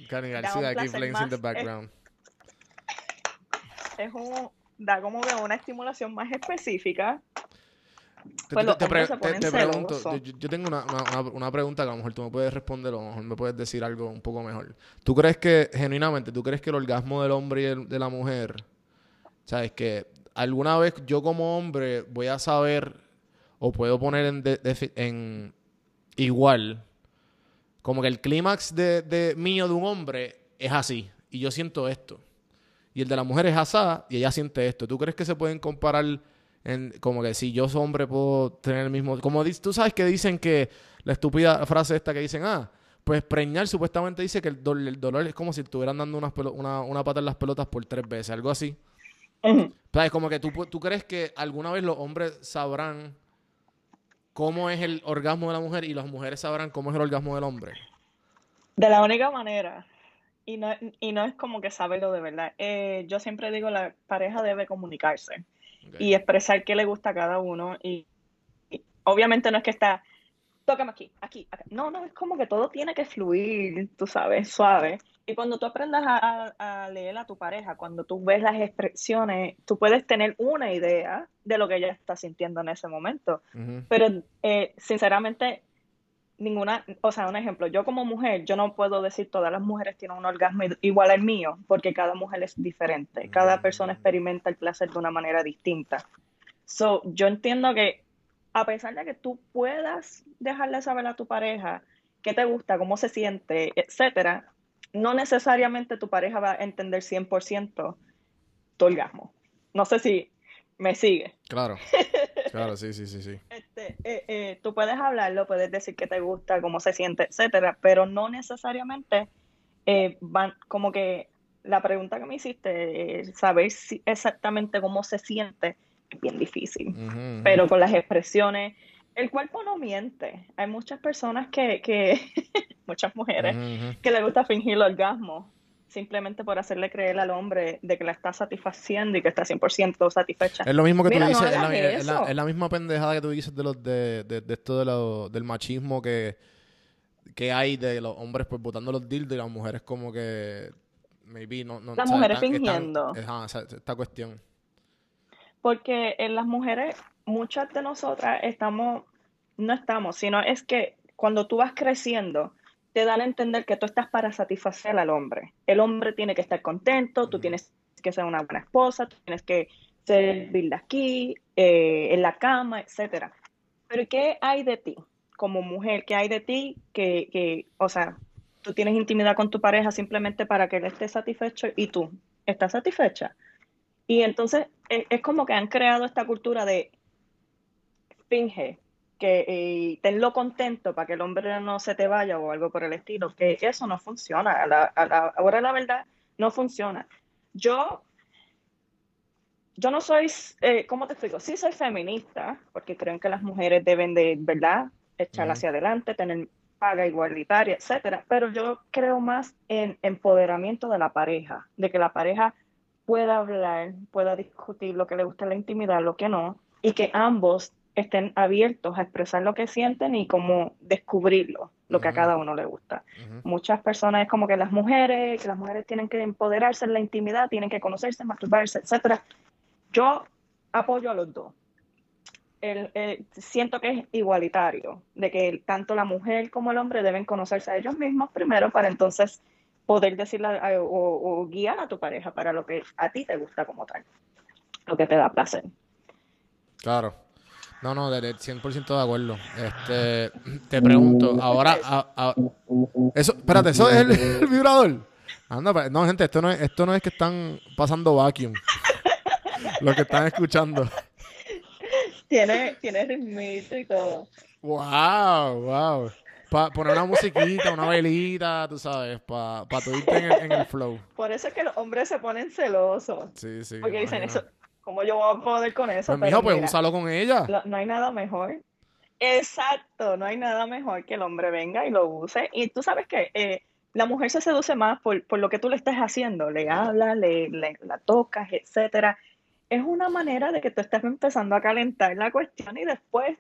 Cani da García un aquí placer playing in the más, background. es un, da como que una estimulación más específica. Te, Pues te- pre- pregunto, yo, tengo una, una- una- una pregunta que a lo mejor tú me puedes responder o a lo mejor me puedes decir algo un poco mejor. ¿Tú crees que, genuinamente, tú crees que el orgasmo del hombre y el- de la mujer, sabes, que alguna vez yo como hombre voy a saber o puedo poner en, de- en igual, como que el clímax de, de mío de un hombre es así y yo siento esto. Y el de la mujer es asada y ella siente esto. ¿Tú crees que se pueden comparar en, como que si yo soy hombre puedo tener el mismo... Como tú sabes que dicen que la estúpida frase esta que dicen, ah, pues preñar supuestamente dice que el, el dolor es como si estuvieran dando una, una pata en las pelotas por tres veces, algo así. ¿Sabes? Como que tú, tú crees que alguna vez los hombres sabrán cómo es el orgasmo de la mujer y las mujeres sabrán cómo es el orgasmo del hombre. De la única manera, y no, y no es como que saberlo de verdad, eh, yo siempre digo la pareja debe comunicarse y expresar qué le gusta a cada uno y, y obviamente no es que está, tócame aquí, aquí, acá. No, no, es como que todo tiene que fluir, tú sabes, suave. Y cuando tú aprendas a, leer a tu pareja, cuando tú ves las expresiones, tú puedes tener una idea de lo que ella está sintiendo en ese momento. Pero eh, sinceramente, ninguna, o sea, un ejemplo, yo como mujer, yo no puedo decir todas las mujeres tienen un orgasmo igual al mío, porque cada mujer es diferente, cada persona experimenta el placer de una manera distinta. So, yo entiendo que a pesar de que tú puedas dejarle saber a tu pareja qué te gusta, cómo se siente, etcétera, no necesariamente tu pareja va a entender 100% tu orgasmo. No sé si me sigue. Claro. Claro, sí, sí, sí, sí. Este, eh, eh, tú puedes hablarlo, puedes decir que te gusta, cómo se siente, etcétera, pero no necesariamente eh, van, como que la pregunta que me hiciste, saber si- exactamente cómo se siente, es bien difícil. Pero con las expresiones, el cuerpo no miente. Hay muchas personas que, que muchas mujeres, que le gusta fingir el orgasmo simplemente por hacerle creer al hombre de que la está satisfaciendo y que está 100% satisfecha. Es lo mismo que Mira, tú no dices, es, la, es la- eso. es la misma pendejada que tú dices de los de, de, de esto de lo- del machismo que, que hay de los hombres pues botando los dildos y las mujeres como que maybe no, no Las o sea, mujeres están- están- fingiendo. ajá, o sea, esta cuestión. Porque en las mujeres, muchas de nosotras estamos, no estamos, sino es que cuando tú vas creciendo, te dan a entender que tú estás para satisfacer al hombre. El hombre tiene que estar contento, tú tienes que ser una buena esposa, tú tienes que servir de aquí, eh, en la cama, etcétera. Pero ¿qué hay de ti como mujer? ¿Qué hay de ti que, que, o sea, tú tienes intimidad con tu pareja simplemente para que él esté satisfecho y tú estás satisfecha? Y entonces es, es como que han creado esta cultura de finge que eh, tenlo contento para que el hombre no se te vaya o algo por el estilo, que eso no funciona. A la, a la, ahora la verdad no funciona. Yo, yo no soy, eh, ¿cómo te explico? Sí soy feminista, porque creo que las mujeres deben de, ¿verdad? Echar hacia adelante, tener paga igualitaria, etcétera. Pero yo creo más en empoderamiento de la pareja, de que la pareja pueda hablar, pueda discutir lo que le gusta en la intimidad, lo que no, y que ambos estén abiertos a expresar lo que sienten y como descubrirlo, lo que a Ujú. cada uno le gusta. Ujú. Muchas personas es como que las mujeres, que las mujeres tienen que empoderarse en la intimidad, tienen que conocerse, masturbarse, etcétera. Yo apoyo a los dos. El- el- siento que es igualitario, de que tanto la mujer como el hombre deben conocerse a ellos mismos primero para entonces poder decirle a- o, o guiar a tu pareja para lo que a ti te gusta como tal, lo que te da placer. Claro. No, no, de- de 100% de acuerdo. Este, te pregunto, ahora, a- a- eso, espérate, eso es el, el vibrador. Anda, pa- no, gente, esto no es, esto no es que están pasando vacuum. Lo que están escuchando. Tiene, tiene ritmito y todo. Wow, wow. Para poner una musiquita, una velita, tú sabes, para pa tú irte en el, en el flow. Por eso es que los hombres se ponen celosos, Sí, sí. porque dicen eso, ¿cómo yo voy a poder con eso? Pues, mijo, pues mira, úsalo con ella. Lo- no hay nada mejor. Exacto, no hay nada mejor que el hombre venga y lo use. Y tú sabes que eh, la mujer se seduce más por, por lo que tú le estés haciendo. Le hablas, le, le- la tocas, etcétera. Es una manera de que tú estás empezando a calentar la cuestión y después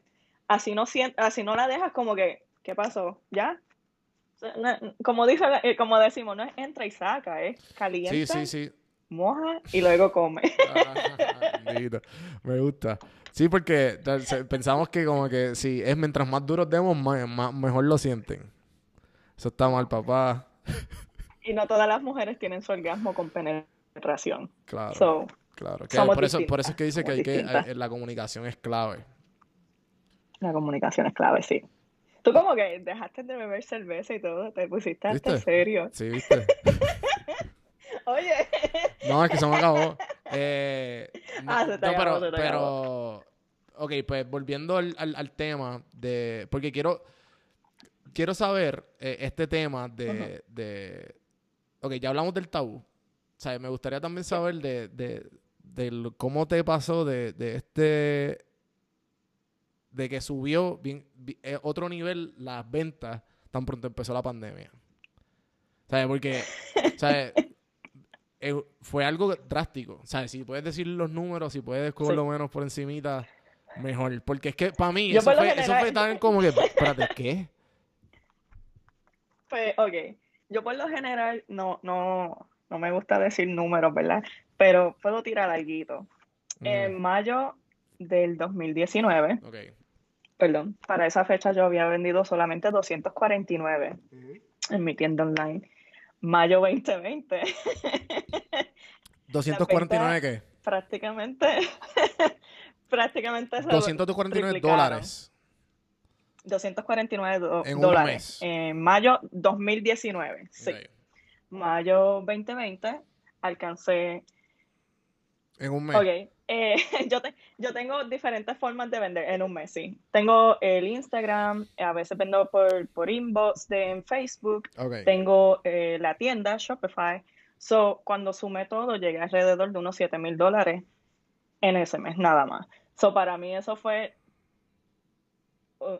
así no, así no la dejas como que, ¿qué pasó? ¿Ya? Como, dice, eh, como decimos, no es entra y saca, es calienta, Sí, sí, sí. Moja y luego come. Ah. Me gusta. Sí, porque pensamos que como que si es mientras más duros demos, más, más- mejor lo sienten. Eso está mal, papá. Y no todas las mujeres tienen su orgasmo con penetración. Claro, So, claro. Que por, eso, por eso es que dice que, hay que eh, la comunicación es clave. La comunicación es clave, sí. Tú como que dejaste de beber cerveza y todo, te pusiste hasta serio. Sí, ¿viste? Oye, No, es que se me acabó. Eh, no, Ah, se te no, acabó, pero, se te pero, ok, pues volviendo al, al- al tema de, porque quiero, quiero saber eh, este tema de, de, ok, ya hablamos del tabú. O sea, me gustaría también saber de, de, del cómo te pasó de, de este, de que subió bien, bi- eh, otro nivel las ventas tan pronto empezó la pandemia. ¿Sabes? Porque, ¿sabes? Eh, fue algo drástico. ¿Sabes? Si puedes decir los números, si puedes por Sí. lo menos por encimita, mejor. Porque es que para mí eso fue, eso fue tan como que, espérate, ¿qué? pues, ok. Yo por lo general no, no, no me gusta decir números, ¿verdad? Pero puedo tirar algo. En mayo del 2019, Ok. perdón, para esa fecha yo había vendido solamente 249 en mi tienda online. Mayo 2020, 249 qué? prácticamente, prácticamente se 249 triplicaron. dólares. 249 do- En un dólares mes. en mayo 2019. Sí. Ok. Mayo 2020 alcancé. En un mes. Ok, eh, yo, te- yo tengo diferentes formas de vender en un mes, sí. Tengo el Instagram, a veces vendo por, por inbox de en Facebook, Ok. tengo eh, la tienda Shopify. So, cuando sumé todo, llegué alrededor de unos 7 mil dólares en ese mes, nada más. So, para mí eso fue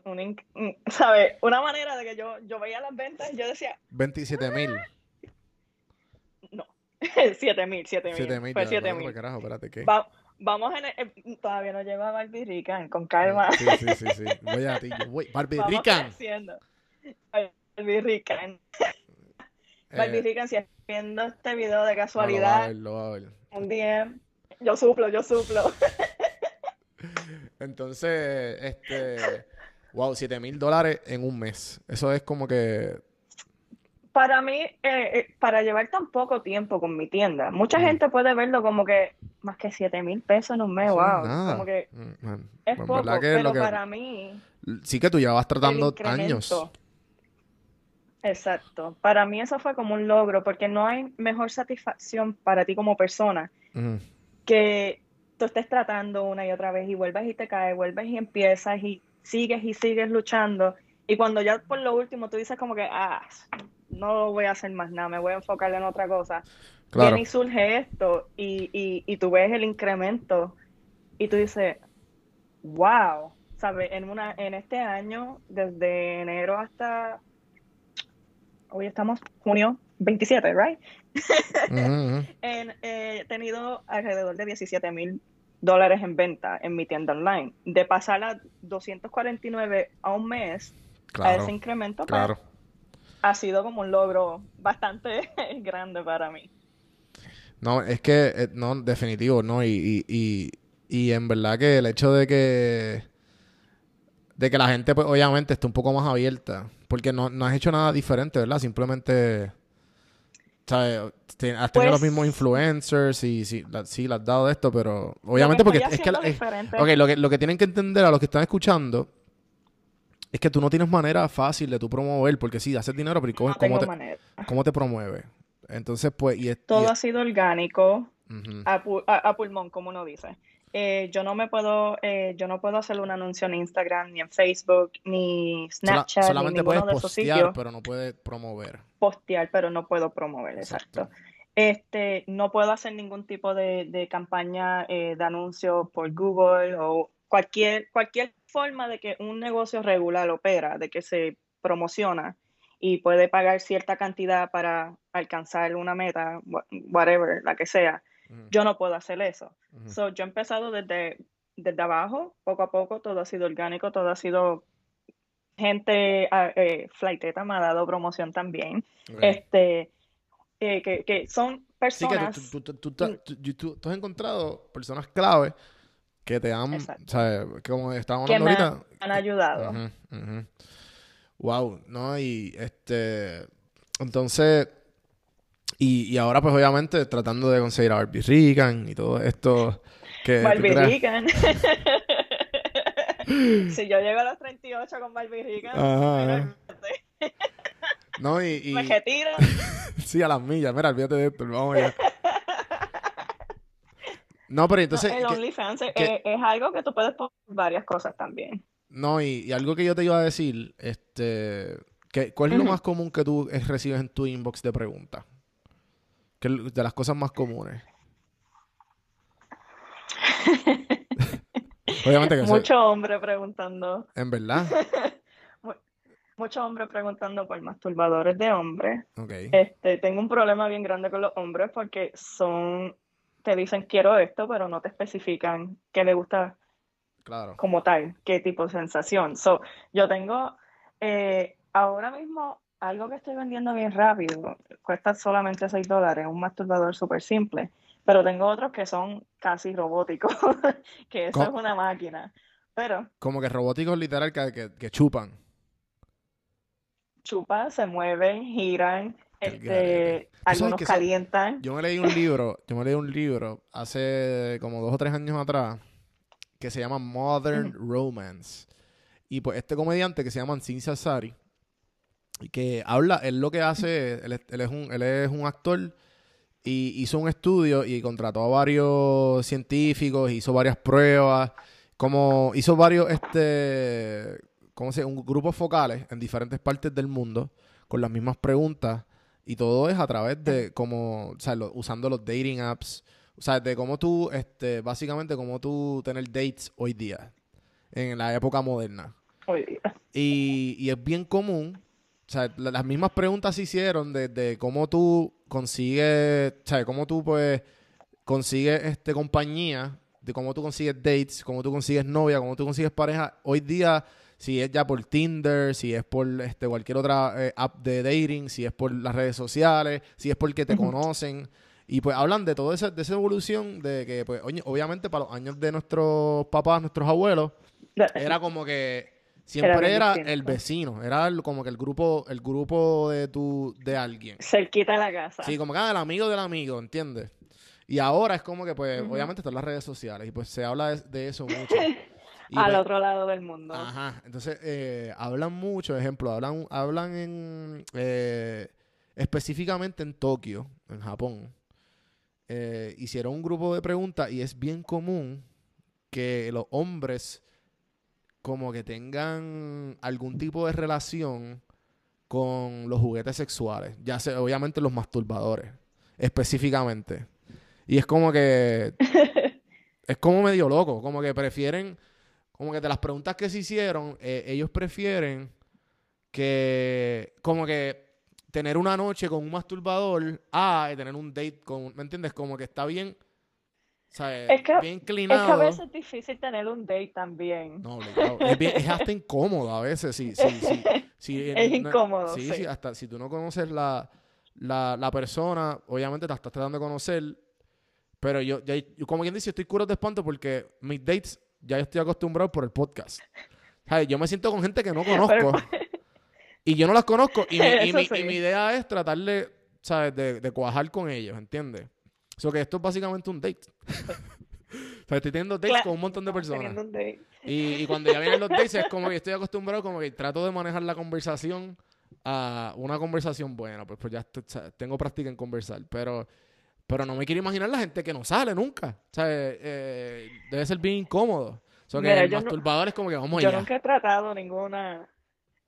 un, ¿sabe? Una manera de que yo, yo veía las ventas y yo decía, 27 mil. no, 7 mil, 7 mil, 7 mil. fue ya, 7 bueno, mil. Carajo, espérate, ¿qué? Va- vamos en el- todavía no lleva Barbie Rican, con calma. Sí, sí, sí, sí. Voy a ti. Voy. Barbie Vamos Rican. creciendo. Barbie Rican. Barbie Eh, Rican, si estás viendo este video de no, lo va a casualidad, ver, lo va a ver. un día, yo suplo, yo suplo. Entonces, este, wow, 7 mil dólares en un mes. Eso es como que, Para mí, eh, eh, para llevar tan poco tiempo con mi tienda, mucha gente puede verlo como que más que 7 mil pesos en un mes, eso wow. nada. Como que Mm, es en poco, que pero que- para mí, sí que tú llevas el tratando años. Exacto. Para mí eso fue como un logro, porque no hay mejor satisfacción para ti como persona que tú estés tratando una y otra vez y vuelves y te caes, vuelves y empiezas y sigues y sigues luchando. Y cuando ya por lo último tú dices como que, ah, no voy a hacer más nada, me voy a enfocar en otra cosa. Claro. Viene y surge esto y, y, y tú ves el incremento y tú dices, wow, ¿sabes? En, una, en este año, desde enero hasta, hoy estamos junio 27, ¿right? En, eh, he tenido alrededor de 17 mil dólares en venta en mi tienda online. De pasar a 249 a un mes, a ese incremento, pues, claro. Ha sido como un logro bastante grande para mí. No, es que, eh, no, definitivo, no. Y, y, y, y en verdad que el hecho de que, de que la gente, pues, obviamente, esté un poco más abierta, porque no, no has hecho nada diferente, ¿verdad? Simplemente, ¿sabes? Has tenido los Pues- mismos influencers y sí, la- sí, le has dado de esto, pero obviamente porque es que... la- es- ok, lo que, lo que tienen que entender a los que están escuchando es que tú no tienes manera fácil de tú promover, porque sí, haces dinero, pero ¿y cómo, No cómo te, manera. cómo te promueve? Entonces, pues, y es... Todo ha sido orgánico, a, pu- a- a pulmón, como uno dice. Eh, yo no me puedo, eh, yo no puedo hacer un anuncio en Instagram, ni en Facebook, ni Snapchat, ni solamente ninguno puedes de postear, pero no puedes promover. postear, pero no puedo promover, Exacto. exacto. Este, no puedo hacer ningún tipo de, de campaña eh, de anuncio por Google o cualquier, cualquier forma de que un negocio regular opera, de que se promociona y puede pagar cierta cantidad para alcanzar una meta, wha- whatever, la que sea. Yo no puedo hacer eso. So, yo he empezado desde, desde abajo, poco a poco, todo ha sido orgánico, todo ha sido gente, ah, eh, Flighteta me ha dado promoción también. Ok. Este, eh, que, que son Sí, que personas. tú- tú- tú- tú- tú- tú has encontrado personas clave que te han, Exacto. ¿sabes? Como estábamos hablando me ahorita. han ayudado. Ujú. Wow, ¿no? Y este, entonces, y, y ahora pues obviamente tratando de conseguir a Barbie Regan y todo esto que... Barbie Regan. si yo llego a los 38 con Barbie Regan. No, y... y- me retiro. sí, a las millas, mira, olvídate de esto, vamos allá. No, pero No, entonces... el que- OnlyFans es, que- es algo que tú puedes poner varias cosas también. No, y, y algo que yo te iba a decir, este, que, ¿cuál es lo más común que tú eh, recibes en tu inbox de preguntas? De las cosas más comunes. Obviamente que Mucho hombre preguntando, en verdad. mucho hombre preguntando por masturbadores de hombres. Ok. Este, tengo un problema bien grande con los hombres porque son, te dicen quiero esto, pero no te especifican qué le gusta Claro. como tal, qué tipo de sensación. So, yo tengo eh, ahora mismo algo que estoy vendiendo bien rápido, cuesta solamente 6 dólares, un masturbador súper simple, pero tengo otros que son casi robóticos, que eso es una máquina. Pero Como que robóticos literal que, que, que chupan. chupan, se mueven, giran, este, algunos calientan. Yo me leí un libro, yo me leí un libro hace como dos o tres años atrás que se llama Modern Romance. Y pues este comediante que se llama Sin Sari, que habla, él lo que hace, él, es- él es un, él es un actor y hizo un estudio y contrató a varios científicos, hizo varias pruebas, como hizo varios, este, ¿cómo se? Un grupos focales en diferentes partes del mundo con las mismas preguntas y todo es a través de como, o sea, lo- usando los dating apps, o sea, de cómo tú, este, básicamente cómo tú tener dates hoy día, en la época moderna. Oye, Y, y es bien común, o sea, la- las mismas preguntas se hicieron de, de cómo tú consigues, o sea, cómo tú pues consigues este compañía, de cómo tú consigues dates, cómo tú consigues novia, cómo tú consigues pareja. Hoy día, si es ya por Tinder, si es por este cualquier otra eh, app de dating, si es por las redes sociales, si es porque te conocen. Y pues hablan de toda esa, de esa evolución de que, pues, oye, obviamente para los años de nuestros papás, nuestros abuelos, era como que siempre era, el vecino, era el- como que el grupo, el grupo de tu, de alguien. Cerquita de la casa. Sí, como que ah, el amigo del amigo, ¿entiendes? Y ahora es como que, pues, obviamente están las redes sociales y pues se habla de, de eso mucho. Y, Al pues, otro lado del mundo. Ajá, entonces eh, hablan mucho, ejemplo, hablan, hablan en eh, específicamente en Tokio, en Japón. Eh, hicieron un grupo de preguntas y es bien común que los hombres como que tengan algún tipo de relación con los juguetes sexuales, ya sea obviamente los masturbadores, específicamente. Y es como que es como medio loco, como que prefieren como que de las preguntas que se hicieron, eh, ellos prefieren que, como que tener una noche con un masturbador a tener un date con, ¿me entiendes? Como que está bien, ¿sabes? Es que- bien Es que a inclinado. veces es difícil tener un date también. No, obligado. es, bien- es hasta incómodo a veces. Sí, sí, sí, sí, Es no- incómodo, Sí, sí. sí, hasta si tú no conoces la, la, la persona, obviamente te la estás tratando de conocer. Pero yo, yo como quien dice, estoy curo de espanto porque mis dates ya yo estoy acostumbrado por el podcast. ¿Sabes? Yo me siento con gente que no conozco. y yo no las conozco. Y mi, y Eso mi- sí. y mi idea es tratar de, ¿sabes? De, de cuajar con ellos, ¿entiendes? O sea, que esto es básicamente un date. o sea, estoy teniendo dates Cla- con un montón de personas. un date. Y, y cuando ya vienen los dates es como que estoy acostumbrado, como que trato de manejar la conversación a una conversación buena. Pues, pues ya estoy- tengo práctica en conversar. Pero, pero no me quiero imaginar la gente que no sale nunca. O sea, eh, debe ser bien incómodo. O sea, que Mira, el yo no- masturbador es como que vamos Yo allá. nunca he tratado ninguna,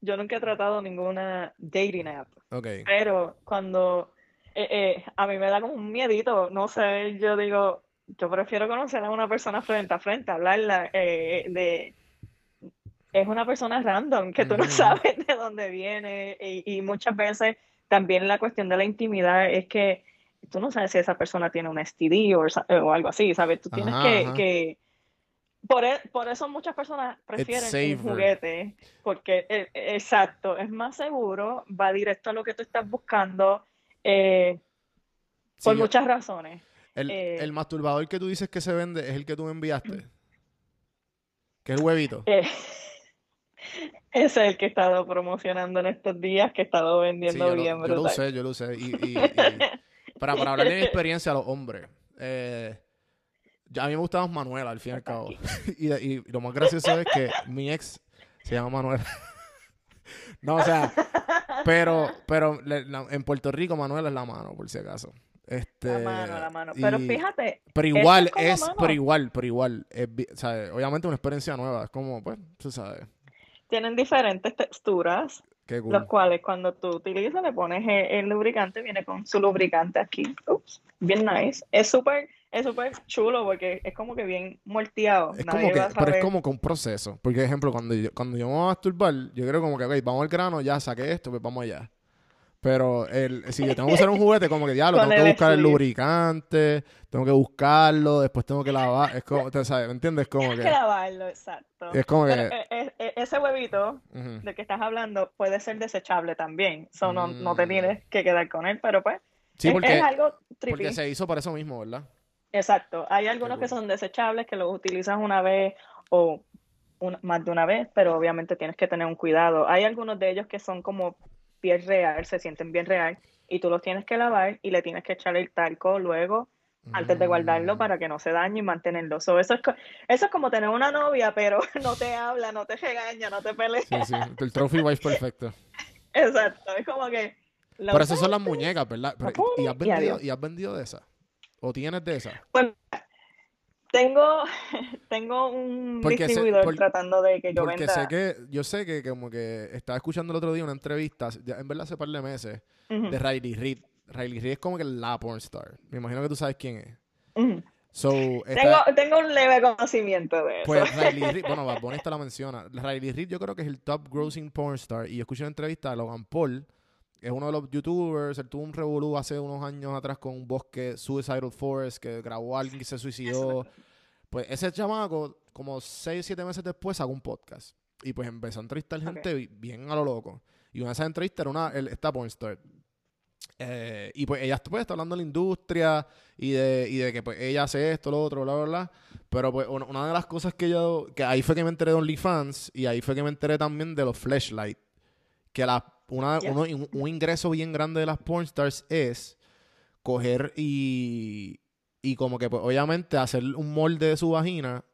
yo nunca he tratado ninguna dating app, Ok. pero cuando eh, eh, a mí me da como un miedito, no sé, yo digo, yo prefiero conocer a una persona frente a frente, hablarla eh, de, es una persona random que tú no sabes de dónde viene y, y muchas veces también la cuestión de la intimidad es que tú no sabes si esa persona tiene un STD o, o algo así, ¿sabes? Tú tienes Ajá, que, ajá. que por, e- por eso muchas personas prefieren un juguete, porque eh, eh, exacto, es más seguro, va directo a lo que tú estás buscando, eh, Sí, por yo- muchas razones. el, eh, el masturbador que tú dices que se vende es el que tú me enviaste. Que es el huevito. Eh, ese es el que he estado promocionando en estos días, que he estado Sí, vendiendo yo lo, bien yo lo usé, yo lo usé. Y, y- y para, para hablar de mi experiencia los hombres. eh, ya a mí me gustaba más Manuela, al fin y al cabo. y, y lo más gracioso es que mi ex se llama Manuela. no, o sea, pero, pero le- la- en Puerto Rico Manuela es la mano, por si acaso. Este, La mano, la mano. Pero y- fíjate, pero igual, es pero igual, pero igual. Es, bi- o sea, obviamente una experiencia nueva. Es como, pues, tú sabes. tienen diferentes texturas, Qué cool. los cuales cuando tú utilizas le pones el, el lubricante, viene con su lubricante aquí. Ups, bien nice. Es súper, es súper chulo porque es como que bien molteado. Es Nadie como que, va a pero es como que un proceso. Porque, ejemplo, cuando yo, cuando yo me voy a masturbar, yo creo como que, ok, vamos al grano, ya saqué esto, pues vamos allá. Pero el, si yo tengo que usar un juguete, como que ya lo Con tengo que buscar el lubricante, tengo que buscarlo, después tengo que lavar. Es como, ¿te sabes? ¿Me entiendes? Como que que. lavarlo, exacto. Es como Pero que. eh, eh, eh, ese huevito ujú. del que estás hablando puede ser desechable también. So, no, no te Mm. tienes que quedar con él, pero pues Sí, es, porque, es algo trippy. porque se hizo para eso mismo, ¿verdad? Exacto. Hay algunos que son desechables que los utilizas una vez o una- más de una vez, pero obviamente tienes que tener un cuidado. Hay algunos de ellos que son como piel real, se sienten bien real, y tú los tienes que lavar y le tienes que echar el talco luego antes de guardarlo Mm. para que no se dañe y mantenerlo. So, eso es, eso es como tener una novia, pero no te habla, no te regaña, no te pelea. Sí, sí. El trophy wife perfecto. Exacto. Es como que Pero esas son las muñecas, ¿verdad? Pero, ¿y, has vendido. ¿Y has vendido de esas? ¿O tienes de esas? Pues, tengo, tengo un Porque sé- distribuidor por- tratando de que yo Porque venda. sé que, yo sé que como que estaba escuchando el otro día una entrevista, en verdad hace par de meses, de Riley Reid. Riley Reid es como que la pornstar. Me imagino que tú sabes quién es. So, Tengo, tengo un leve conocimiento de eso. pues Riley Reid, bueno, Bad Bunny esta la menciona. Riley Reid yo creo que es el top grossing pornstar. Y yo escuché una entrevista de Logan Paul, es uno de los youtubers, él tuvo un revolú hace unos años atrás con un bosque Suicidal Forest, que grabó a alguien que se suicidó. Pues ese chamaco, como 6, 7 meses después, sacó un podcast. Y pues empezó a entrevistar gente bi- bien a lo loco. Y una de esas entrevistas era una, el, esta pornstar. Eh, y pues ella pues, está hablando de la industria y de, y de que pues ella hace esto, lo otro, bla, bla, bla. Pero pues una, de las cosas que yo, que ahí fue que me enteré de OnlyFans y ahí fue que me enteré también de los flashlights. Que la, una, uno- un, un ingreso bien grande de las pornstars es coger y, y como que pues obviamente hacer un molde de su vagina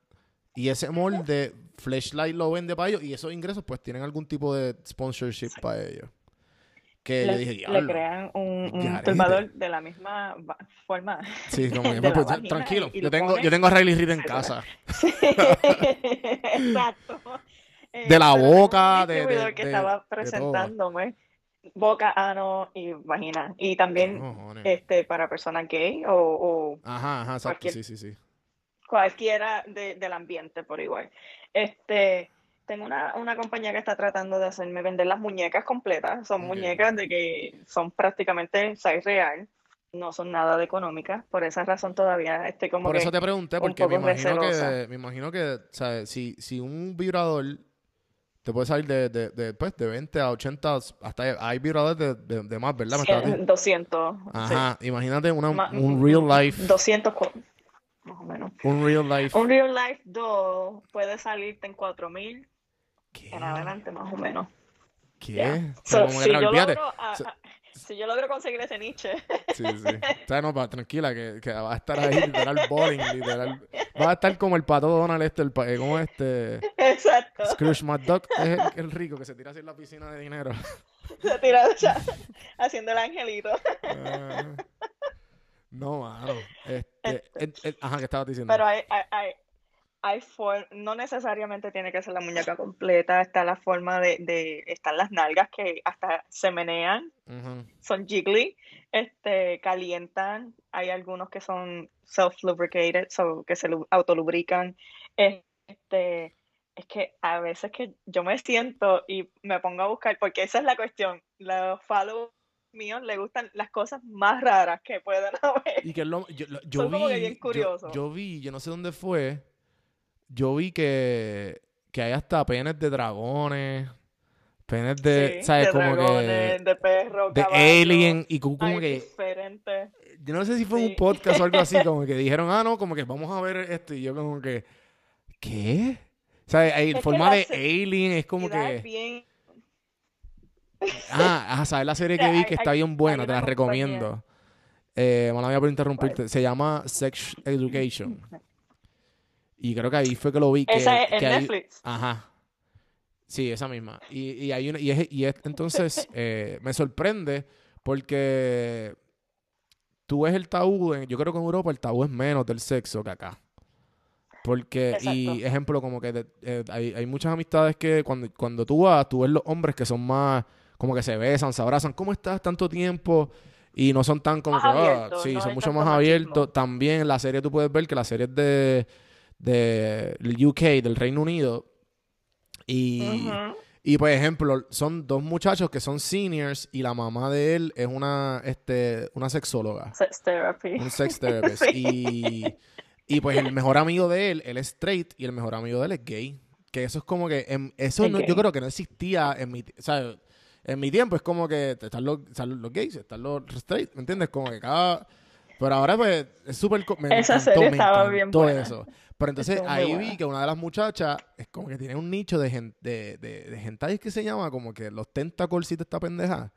y ese molde flashlight lo vende para ellos y esos ingresos pues tienen algún tipo de sponsorship para ellos. Que yo Le, dije, le diablo. crean un, un garete". turbador de la misma forma. Sí, como que, de pues, pues, tranquilo. Yo tengo, pones, yo tengo a Riley Reid en casa. Sí, exacto. Eh, De la boca, de- de- que de- estaba presentándome boca, ano y vagina. Y también este para personas gay o, o Ajá, ajá, exacto. cualquier- Sí, sí, sí. cualquiera de- del ambiente por igual. Este, tengo una, una compañía que está tratando de hacerme vender las muñecas completas. Son muñecas de que son prácticamente size real. No son nada de económicas. Por esa razón todavía estoy como Por que eso te pregunté, un porque me imagino que, me imagino que, ¿sabes? Si, si un vibrador te puede salir de, de, de, pues, de 20 a 80, hasta hay vibradores de, de, más, ¿verdad? Me estabas cien- diciendo. 200. sí. Ajá, imagínate una, Ma- un real life, 200 co- más o menos. un real life. Un real life doll puede salirte en 4000 ¿Qué? en adelante más o menos. ¿Qué? Sea, So, si yo logro, ah, So- ah, si yo logro conseguir ese niche, Sí, sí. O sea, no, pa- tranquila, que, que va a estar ahí literal bowling, literal. Va a estar como el pato Donald este, el pa- eh, como este exacto. Scrooge McDuck, es el, el rico que se tira así en la piscina de dinero. Se tira o sea, haciendo el angelito. Ah. no, mano. Este, el- el- ajá, que estabas diciendo. Pero hay, hay, hay, hay for- no necesariamente tiene que ser la muñeca completa, está la forma de, de, están las nalgas que hasta se menean, son jiggly, este, calientan, hay algunos que son self-lubricated, so, que se lu- autolubrican, este, es que a veces que yo me siento y me pongo a buscar, porque esa es la cuestión, los follow míos le gustan las cosas más raras que pueden haber. Y que lo- yo, lo- yo Son como que vi, bien yo- curiosos. Yo, vi, yo no sé dónde fue, yo vi que, que hay hasta penes de dragones, penes de, Sí, ¿sabes? de como dragones, que de perro, de caballo. alien y como, que diferentes. yo no sé si fue un podcast o algo así, como que dijeron, ah, no, como que vamos a ver esto. Y yo como que, ¿qué? O sea, que forma de alien, es como que... es bien- Ah, a saber la serie que vi que está bien buena, te la recomiendo. Eh, mala mía por interrumpirte. Se llama Sex Education. Y creo que ahí fue que lo vi. Que, Esa es en Netflix. Ajá. Sí, esa misma. Y, y hay una, y, es, y es- entonces eh, me sorprende porque tú ves el tabú, en- yo creo que en Europa el tabú es menos del sexo que acá. Porque, y Exacto. ejemplo, como que de- eh, hay, hay muchas amistades que cuando, cuando tú vas, tú ves los hombres que son más, como que se besan, se abrazan, ¿cómo estás? Tanto tiempo. Y no son tan como Más que, ah, sí, no son mucho más abiertos. También en la serie tú puedes ver que la serie es de, de UK, del Reino Unido. Y, y por ejemplo, son dos muchachos que son seniors y la mamá de él es una, este, una sexóloga, Sex therapy. un sex therapist. Sí. Y, y pues el mejor amigo de él, él es straight y el mejor amigo de él es gay. Que eso es como que, en- eso Es no- yo creo que no existía en mi, o sea, en mi tiempo. Es como que están los, están los gays, están los straight, ¿me entiendes? Como que cada... Pero ahora pues es súper... Esa serie estaba bien buena. eso. Pero entonces ahí vi que una de las muchachas es como que tiene un nicho de gen- de, de, de hentai que se llama como que los tentacles y esta pendeja.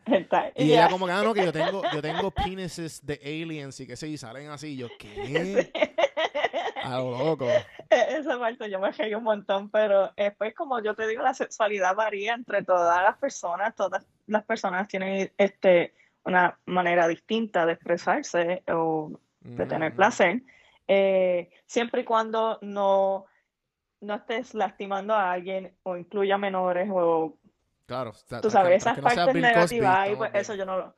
Y ya. ella como que, ah, no, que yo tengo, yo tengo penises de aliens y que se y salen así. Y yo, ¿qué? A lo loco. Esa parte yo me reí un montón, pero después, como yo te digo, la sexualidad varía entre todas las personas. Todas las personas tienen este, una manera distinta de expresarse o de tener placer. Eh, siempre y cuando no, no estés lastimando a alguien o incluya menores o Claro. tú sabes, esas no partes negativas, ahí, pues, eso yo no lo...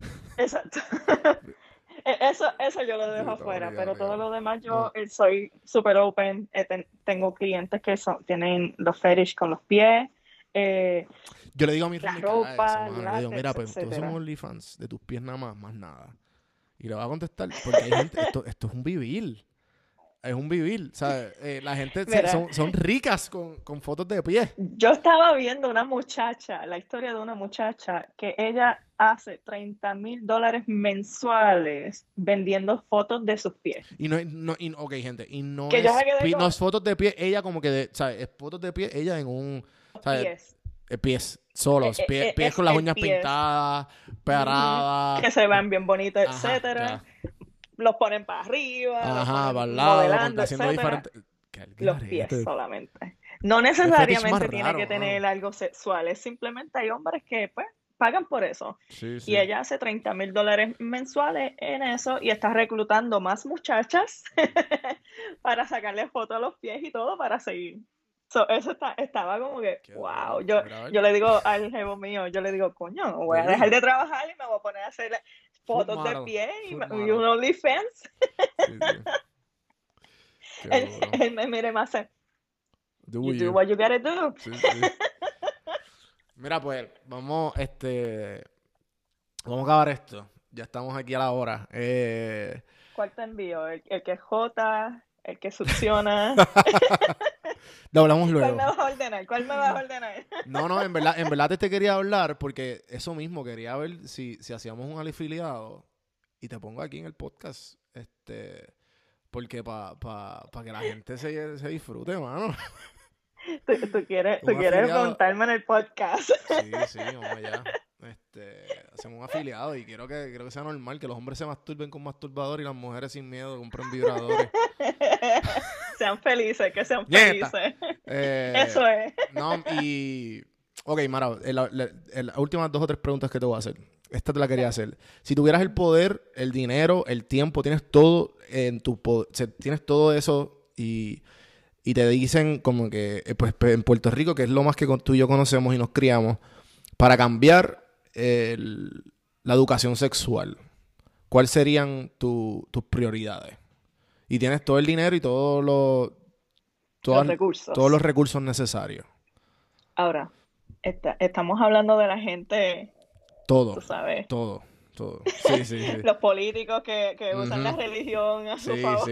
Exacto. E- Eso, eso yo lo dejo afuera, pero todo lo demás yo eh, soy súper open. eh, ten- tengo clientes que son, tienen los fetish con los pies. eh, Yo le digo a mi La eso, ropa. Le digo, mira, pues etcétera. somos OnlyFans de tus pies nada más, más nada. Y le va a contestar, porque hay gente, esto, esto es un vivir. es un vivir. Sea, eh, la gente se- son, son ricas con, con fotos de pie. Yo estaba viendo una muchacha, la historia de una muchacha que ella hace 30 mil dólares mensuales vendiendo fotos de sus pies. Y no, es- no y, ok, gente, y no Que es, pi- no es fotos de pie, ella como que, de, ¿sabes? Es fotos de pie, ella en un, ¿sabes? Pies. Eh, pies solos, Eh, eh, pie- eh, pies es con las uñas pintadas, paradas. Que se ven bien bonitos, etcétera. Los ponen para arriba, Ajá, para el lado, haciendo diferentes. Los pies solamente. No necesariamente tiene raro, que tener algo sexual, es simplemente hay hombres que pues pagan por eso. Sí, sí. Y ella hace 30 mil dólares mensuales en eso y está reclutando más muchachas para sacarle fotos a los pies y todo para seguir. So, eso está, estaba como que, Qué wow. Yo, yo le digo al jevo mío, yo le digo, coño, voy a dejar de trabajar y me voy a poner a hacer fotos de pie y, un OnlyFans. Sí, Él, me me hace, Do you you. do what you gotta do. Sí. Mira, pues, vamos, este. Vamos a acabar esto. Ya estamos aquí a la hora. Eh, ¿Cuál te envío? ¿El, el que es J? ¿El que succiona? lo hablamos ¿Cuál luego. me vas a ordenar? ¿Cuál me vas a ordenar? No, no, en verdad, en verdad te, quería hablar porque eso mismo, quería ver si, si hacíamos un afiliado y te pongo aquí en el podcast. Este. Porque para pa, pa que la gente se, se disfrute, mano. Tú, tú quieres, tú quieres en el podcast. Sí, sí, vamos allá. Este, hacemos un afiliado y quiero que, quiero que sea normal que los hombres se masturben con masturbador y las mujeres sin miedo compren vibradores. sean felices, que sean Nieta. felices. Eh, Eso es. No, y. Ok, Mara, las últimas dos o tres preguntas que te voy a hacer. Esta te la quería hacer. Si tuvieras el poder, el dinero, el tiempo, tienes todo en tu poder, tienes todo eso y, y te dicen como que, eh, pues en Puerto Rico, que es lo más que tú y yo conocemos y nos criamos, para cambiar el- la educación sexual, ¿cuáles serían tu- tus prioridades? Y tienes todo el dinero y todos los, todas- Los recursos. todos los recursos necesarios. Ahora, esta- estamos hablando de la gente, Todo. tú sabes, Todo. Todo. Sí, sí, sí. los políticos que, que usan la religión a su favor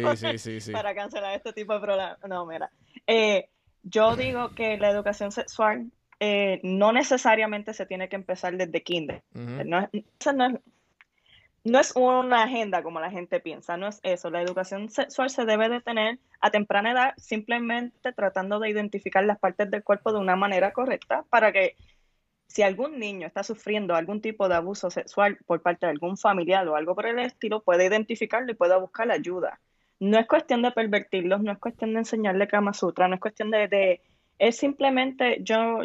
para cancelar este tipo de problemas. No, mira. Eh, yo digo que la educación sexual eh, no necesariamente se tiene que empezar desde kinder. Es, no es, no es una agenda como la gente piensa, no es eso. La educación sexual se debe de tener a temprana edad, simplemente tratando de identificar las partes del cuerpo de una manera correcta para que si algún niño está sufriendo algún tipo de abuso sexual por parte de algún familiar o algo por el estilo, pueda identificarlo y pueda buscar ayuda. No es cuestión de pervertirlos, no es cuestión de enseñarle Kama Sutra, no es cuestión de, de- es simplemente, yo,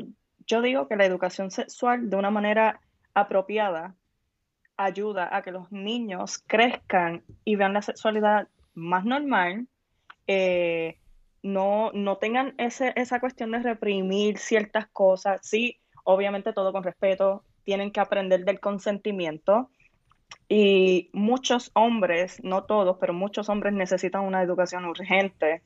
yo digo que la educación sexual de una manera apropiada ayuda a que los niños crezcan y vean la sexualidad más normal, eh, no, no tengan ese, esa cuestión de reprimir ciertas cosas, sí, obviamente todo con respeto, tienen que aprender del consentimiento. Y muchos hombres, no todos, pero muchos hombres necesitan una educación urgente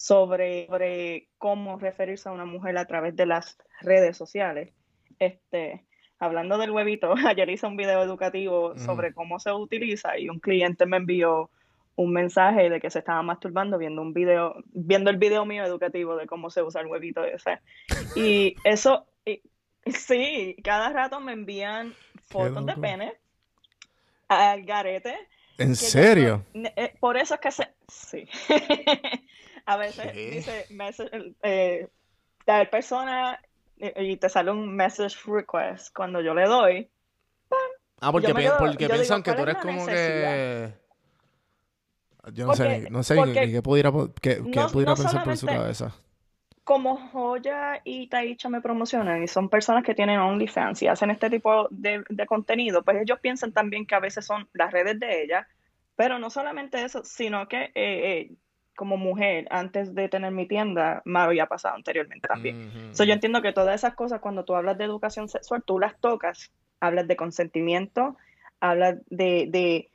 sobre, sobre cómo referirse a una mujer a través de las redes sociales. Este, hablando del huevito, ayer hice un video educativo sobre cómo se utiliza y un cliente me envió un mensaje de que se estaba masturbando viendo un video, viendo el video mío educativo de cómo se usa el huevito ese. Y eso, y- sí, cada rato me envían fotos de pene al garete. ¿En yo serio? eh, por eso es que se... Sí. A veces ¿Qué? dice, message, eh, tal persona eh, y te sale un message request. Cuando yo le doy, Ah, porque, pi- quedo- porque piensan digo, que tú ¿cuál eres como necesidad? que... Yo no sé, Porque- no sé ni- qué pudiera, qué, pudiera no pensar por su cabeza. como Joya y Taicha me promocionan y son personas que tienen OnlyFans y hacen este tipo de, de contenido, pues ellos piensan también que a veces son las redes de ellas, pero no solamente eso, sino que eh, eh, como mujer, antes de tener mi tienda, me había pasado anteriormente también. Ujú, So, yo entiendo que todas esas cosas, cuando tú hablas de educación sexual, tú las tocas, hablas de consentimiento, hablas de, de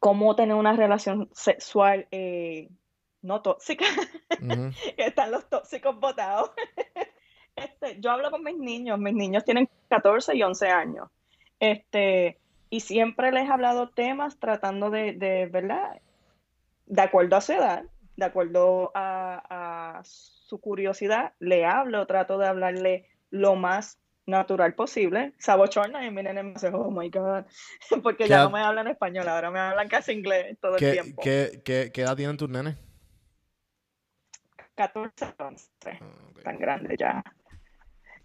cómo tener una relación sexual eh, no tóxica, que están los tóxicos botados. Este, yo hablo con mis niños, mis niños tienen 14 y 11 años. Este, y siempre les he hablado temas tratando de, de, ¿verdad? De acuerdo a su edad, de acuerdo a, a su curiosidad, le hablo, trato de hablarle lo más natural posible. Sabochorna y mi nene me dice, oh my God, porque ya ¿Qué no me hablan español, ahora me hablan casi inglés todo el ¿Qué, tiempo. qué, qué, qué edad tienen tus nenes? 14, 11, Ah, tan grande ya.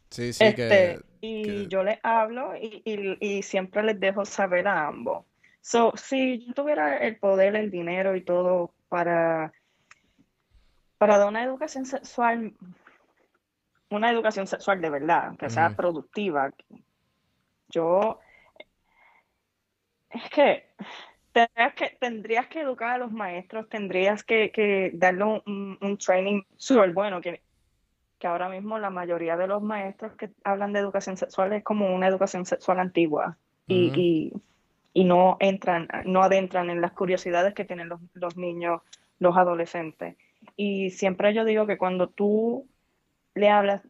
Sí, sí, Este, que... y que- yo les hablo y, y- y siempre les dejo saber a ambos. So, si yo tuviera el poder, el dinero y todo para, para dar una educación sexual, una educación sexual de verdad, que sea productiva, yo, es que tendrías que, tendrías que educar a los maestros, tendrías que, que darle un, un- training súper bueno, que, que ahora mismo la mayoría de los maestros que hablan de educación sexual es como una educación sexual antigua y, y no entran, no adentran en las curiosidades que tienen los, los niños, los adolescentes. Y siempre yo digo que cuando tú le hablas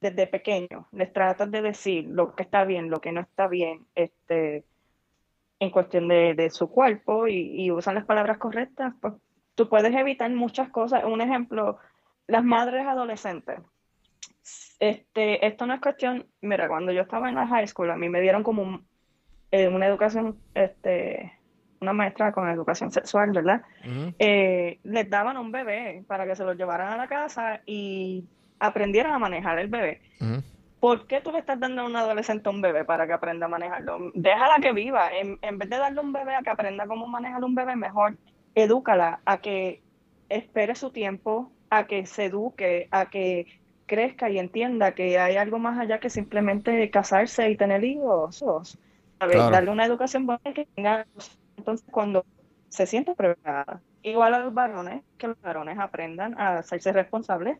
desde pequeño, les tratas de decir lo que está bien, lo que no está bien, este, en cuestión de, de su cuerpo y, y usan las palabras correctas, pues tú puedes evitar muchas cosas. Un ejemplo, las madres adolescentes. Este, esto no es cuestión, mira, cuando yo estaba en la high school, a mí me dieron como un- eh, una educación, este, una maestra con educación sexual, ¿verdad? Eh, les daban un bebé para que se lo llevaran a la casa y aprendieran a manejar el bebé. ¿Por qué tú le estás dando a un adolescente un bebé para que aprenda a manejarlo? Déjala que viva. En, en vez de darle un bebé a que aprenda cómo manejar un bebé, mejor edúcala a que espere su tiempo, a que se eduque, a que crezca y entienda que hay algo más allá que simplemente casarse y tener hijos. ¿Sabes? Claro. Darle una educación buena que tenga, entonces cuando se sienta preparada. Igual a los varones, que los varones aprendan a hacerse responsables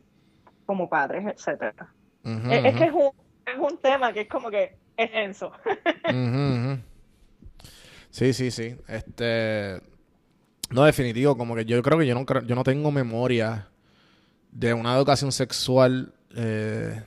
como padres, etcétera. Es, que es un, es un tema que es como que es denso. Sí, sí, sí. Este. No, definitivo, como que yo creo que yo no yo no tengo memoria de una educación sexual. eh,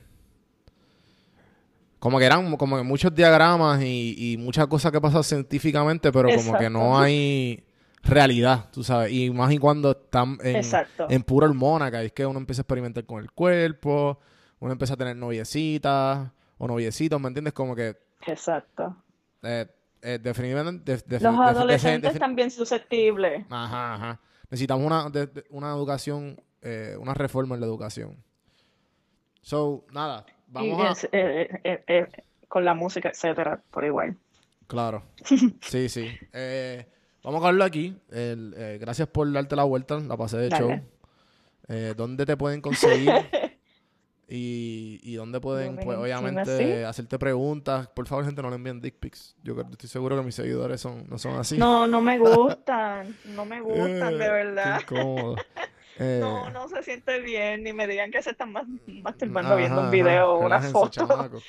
como que eran como que muchos diagramas y, y muchas cosas que pasan científicamente, pero como que no hay realidad, tú sabes. Y más y cuando están en, Exacto. en pura hormona, que es que uno empieza a experimentar con el cuerpo, uno empieza a tener noviecitas o noviecitos, ¿me entiendes? Como que Exacto. eh, eh, definitivamente. def- def- Los def- adolescentes también susceptibles. Ajá, ajá. Necesitamos una, de- de- una educación, eh, una reforma en la educación. So, nada, Y a. eh, eh, eh, con la música, etcétera, por igual. Claro. Sí, sí. Vamos a hablarlo aquí. El, gracias por darte la vuelta, la pasé de Dale. show. ¿Dónde te pueden conseguir? Y, y dónde pueden, pues, obviamente, hacerte preguntas. Por favor, gente, no le envíen dick pics. Yo estoy seguro que mis seguidores son, no son así. No, no me gustan, no me gustan, de verdad. Qué incómodo. Eh, No, no se siente bien, ni me digan que se están mas- masturbando viendo ajá, un video o una foto,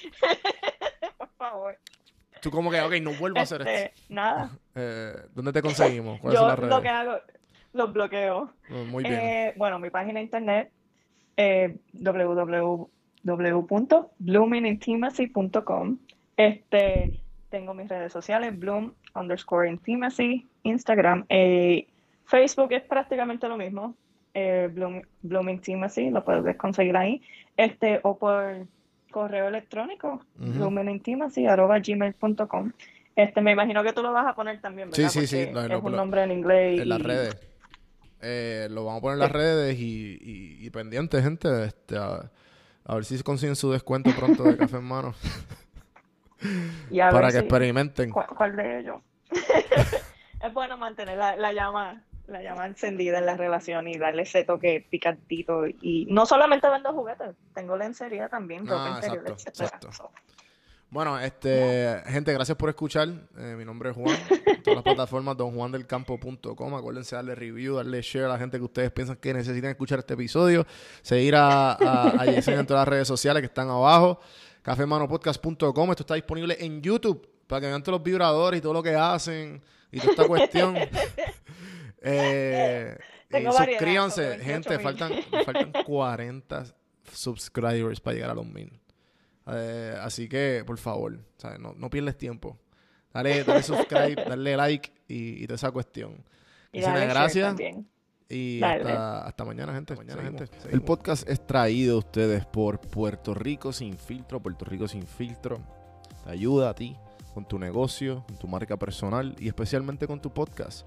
por favor. Tú como que, ok, no vuelvo a hacer esto. Este, nada, Eh, ¿Dónde te conseguimos? ¿Cuáles yo son las lo que hago, los bloqueo. Oh, Muy bien. Eh, bueno, mi página de internet eh, www.bloomingintimacy.com. Este, tengo mis redes sociales, bloom underscore intimacy, Instagram, eh, Facebook es prácticamente lo mismo, eh, bloom, bloom intimacy, lo puedes conseguir ahí, este, o por correo electrónico, arroba gmail.com. Este, me imagino que tú lo vas a poner también, Sí, ¿verdad? sí, sí, Porque lo- es lo- un lo- nombre en inglés en las y- redes. Eh, lo vamos a poner en las redes y, y, y pendiente, gente. Este, a, a ver si consiguen su descuento pronto de café en mano. y a para ver que si- experimenten. ¿Cuál, cuál de ellos? es bueno mantener la, la llama la llama encendida en la relación y darle ese toque picantito. Y no solamente vendo juguetes, tengo lencería también, ropa Ah, interior, exacto, etcétera. exacto. So, Bueno, este, gente, gracias por escuchar. Eh, mi nombre es Juan. En todas las plataformas, donjuandelcampo.com. Acuérdense darle review, darle share a la gente que ustedes piensan que necesitan escuchar este episodio. Seguir a, a, a Yesenia en todas las redes sociales que están abajo. cafemanopodcast.com. Esto está disponible en YouTube para que vean todos los vibradores y todo lo que hacen y toda esta cuestión. Eh, Tengo y variedad, suscríbanse, como 28 gente. Faltan, faltan 40 subscribers para llegar a los mil. Eh, así que, por favor, ¿sabes? No, no pierdes tiempo. Dale, dale subscribe, dale like y, y toda esa cuestión. Y dale gracias. Y hasta, hasta mañana, gente. Mañana, gente. El podcast es traído a ustedes por Puerto Rico Sin Filtro. Puerto Rico Sin Filtro te ayuda a ti con tu negocio, con tu marca personal y especialmente con tu podcast.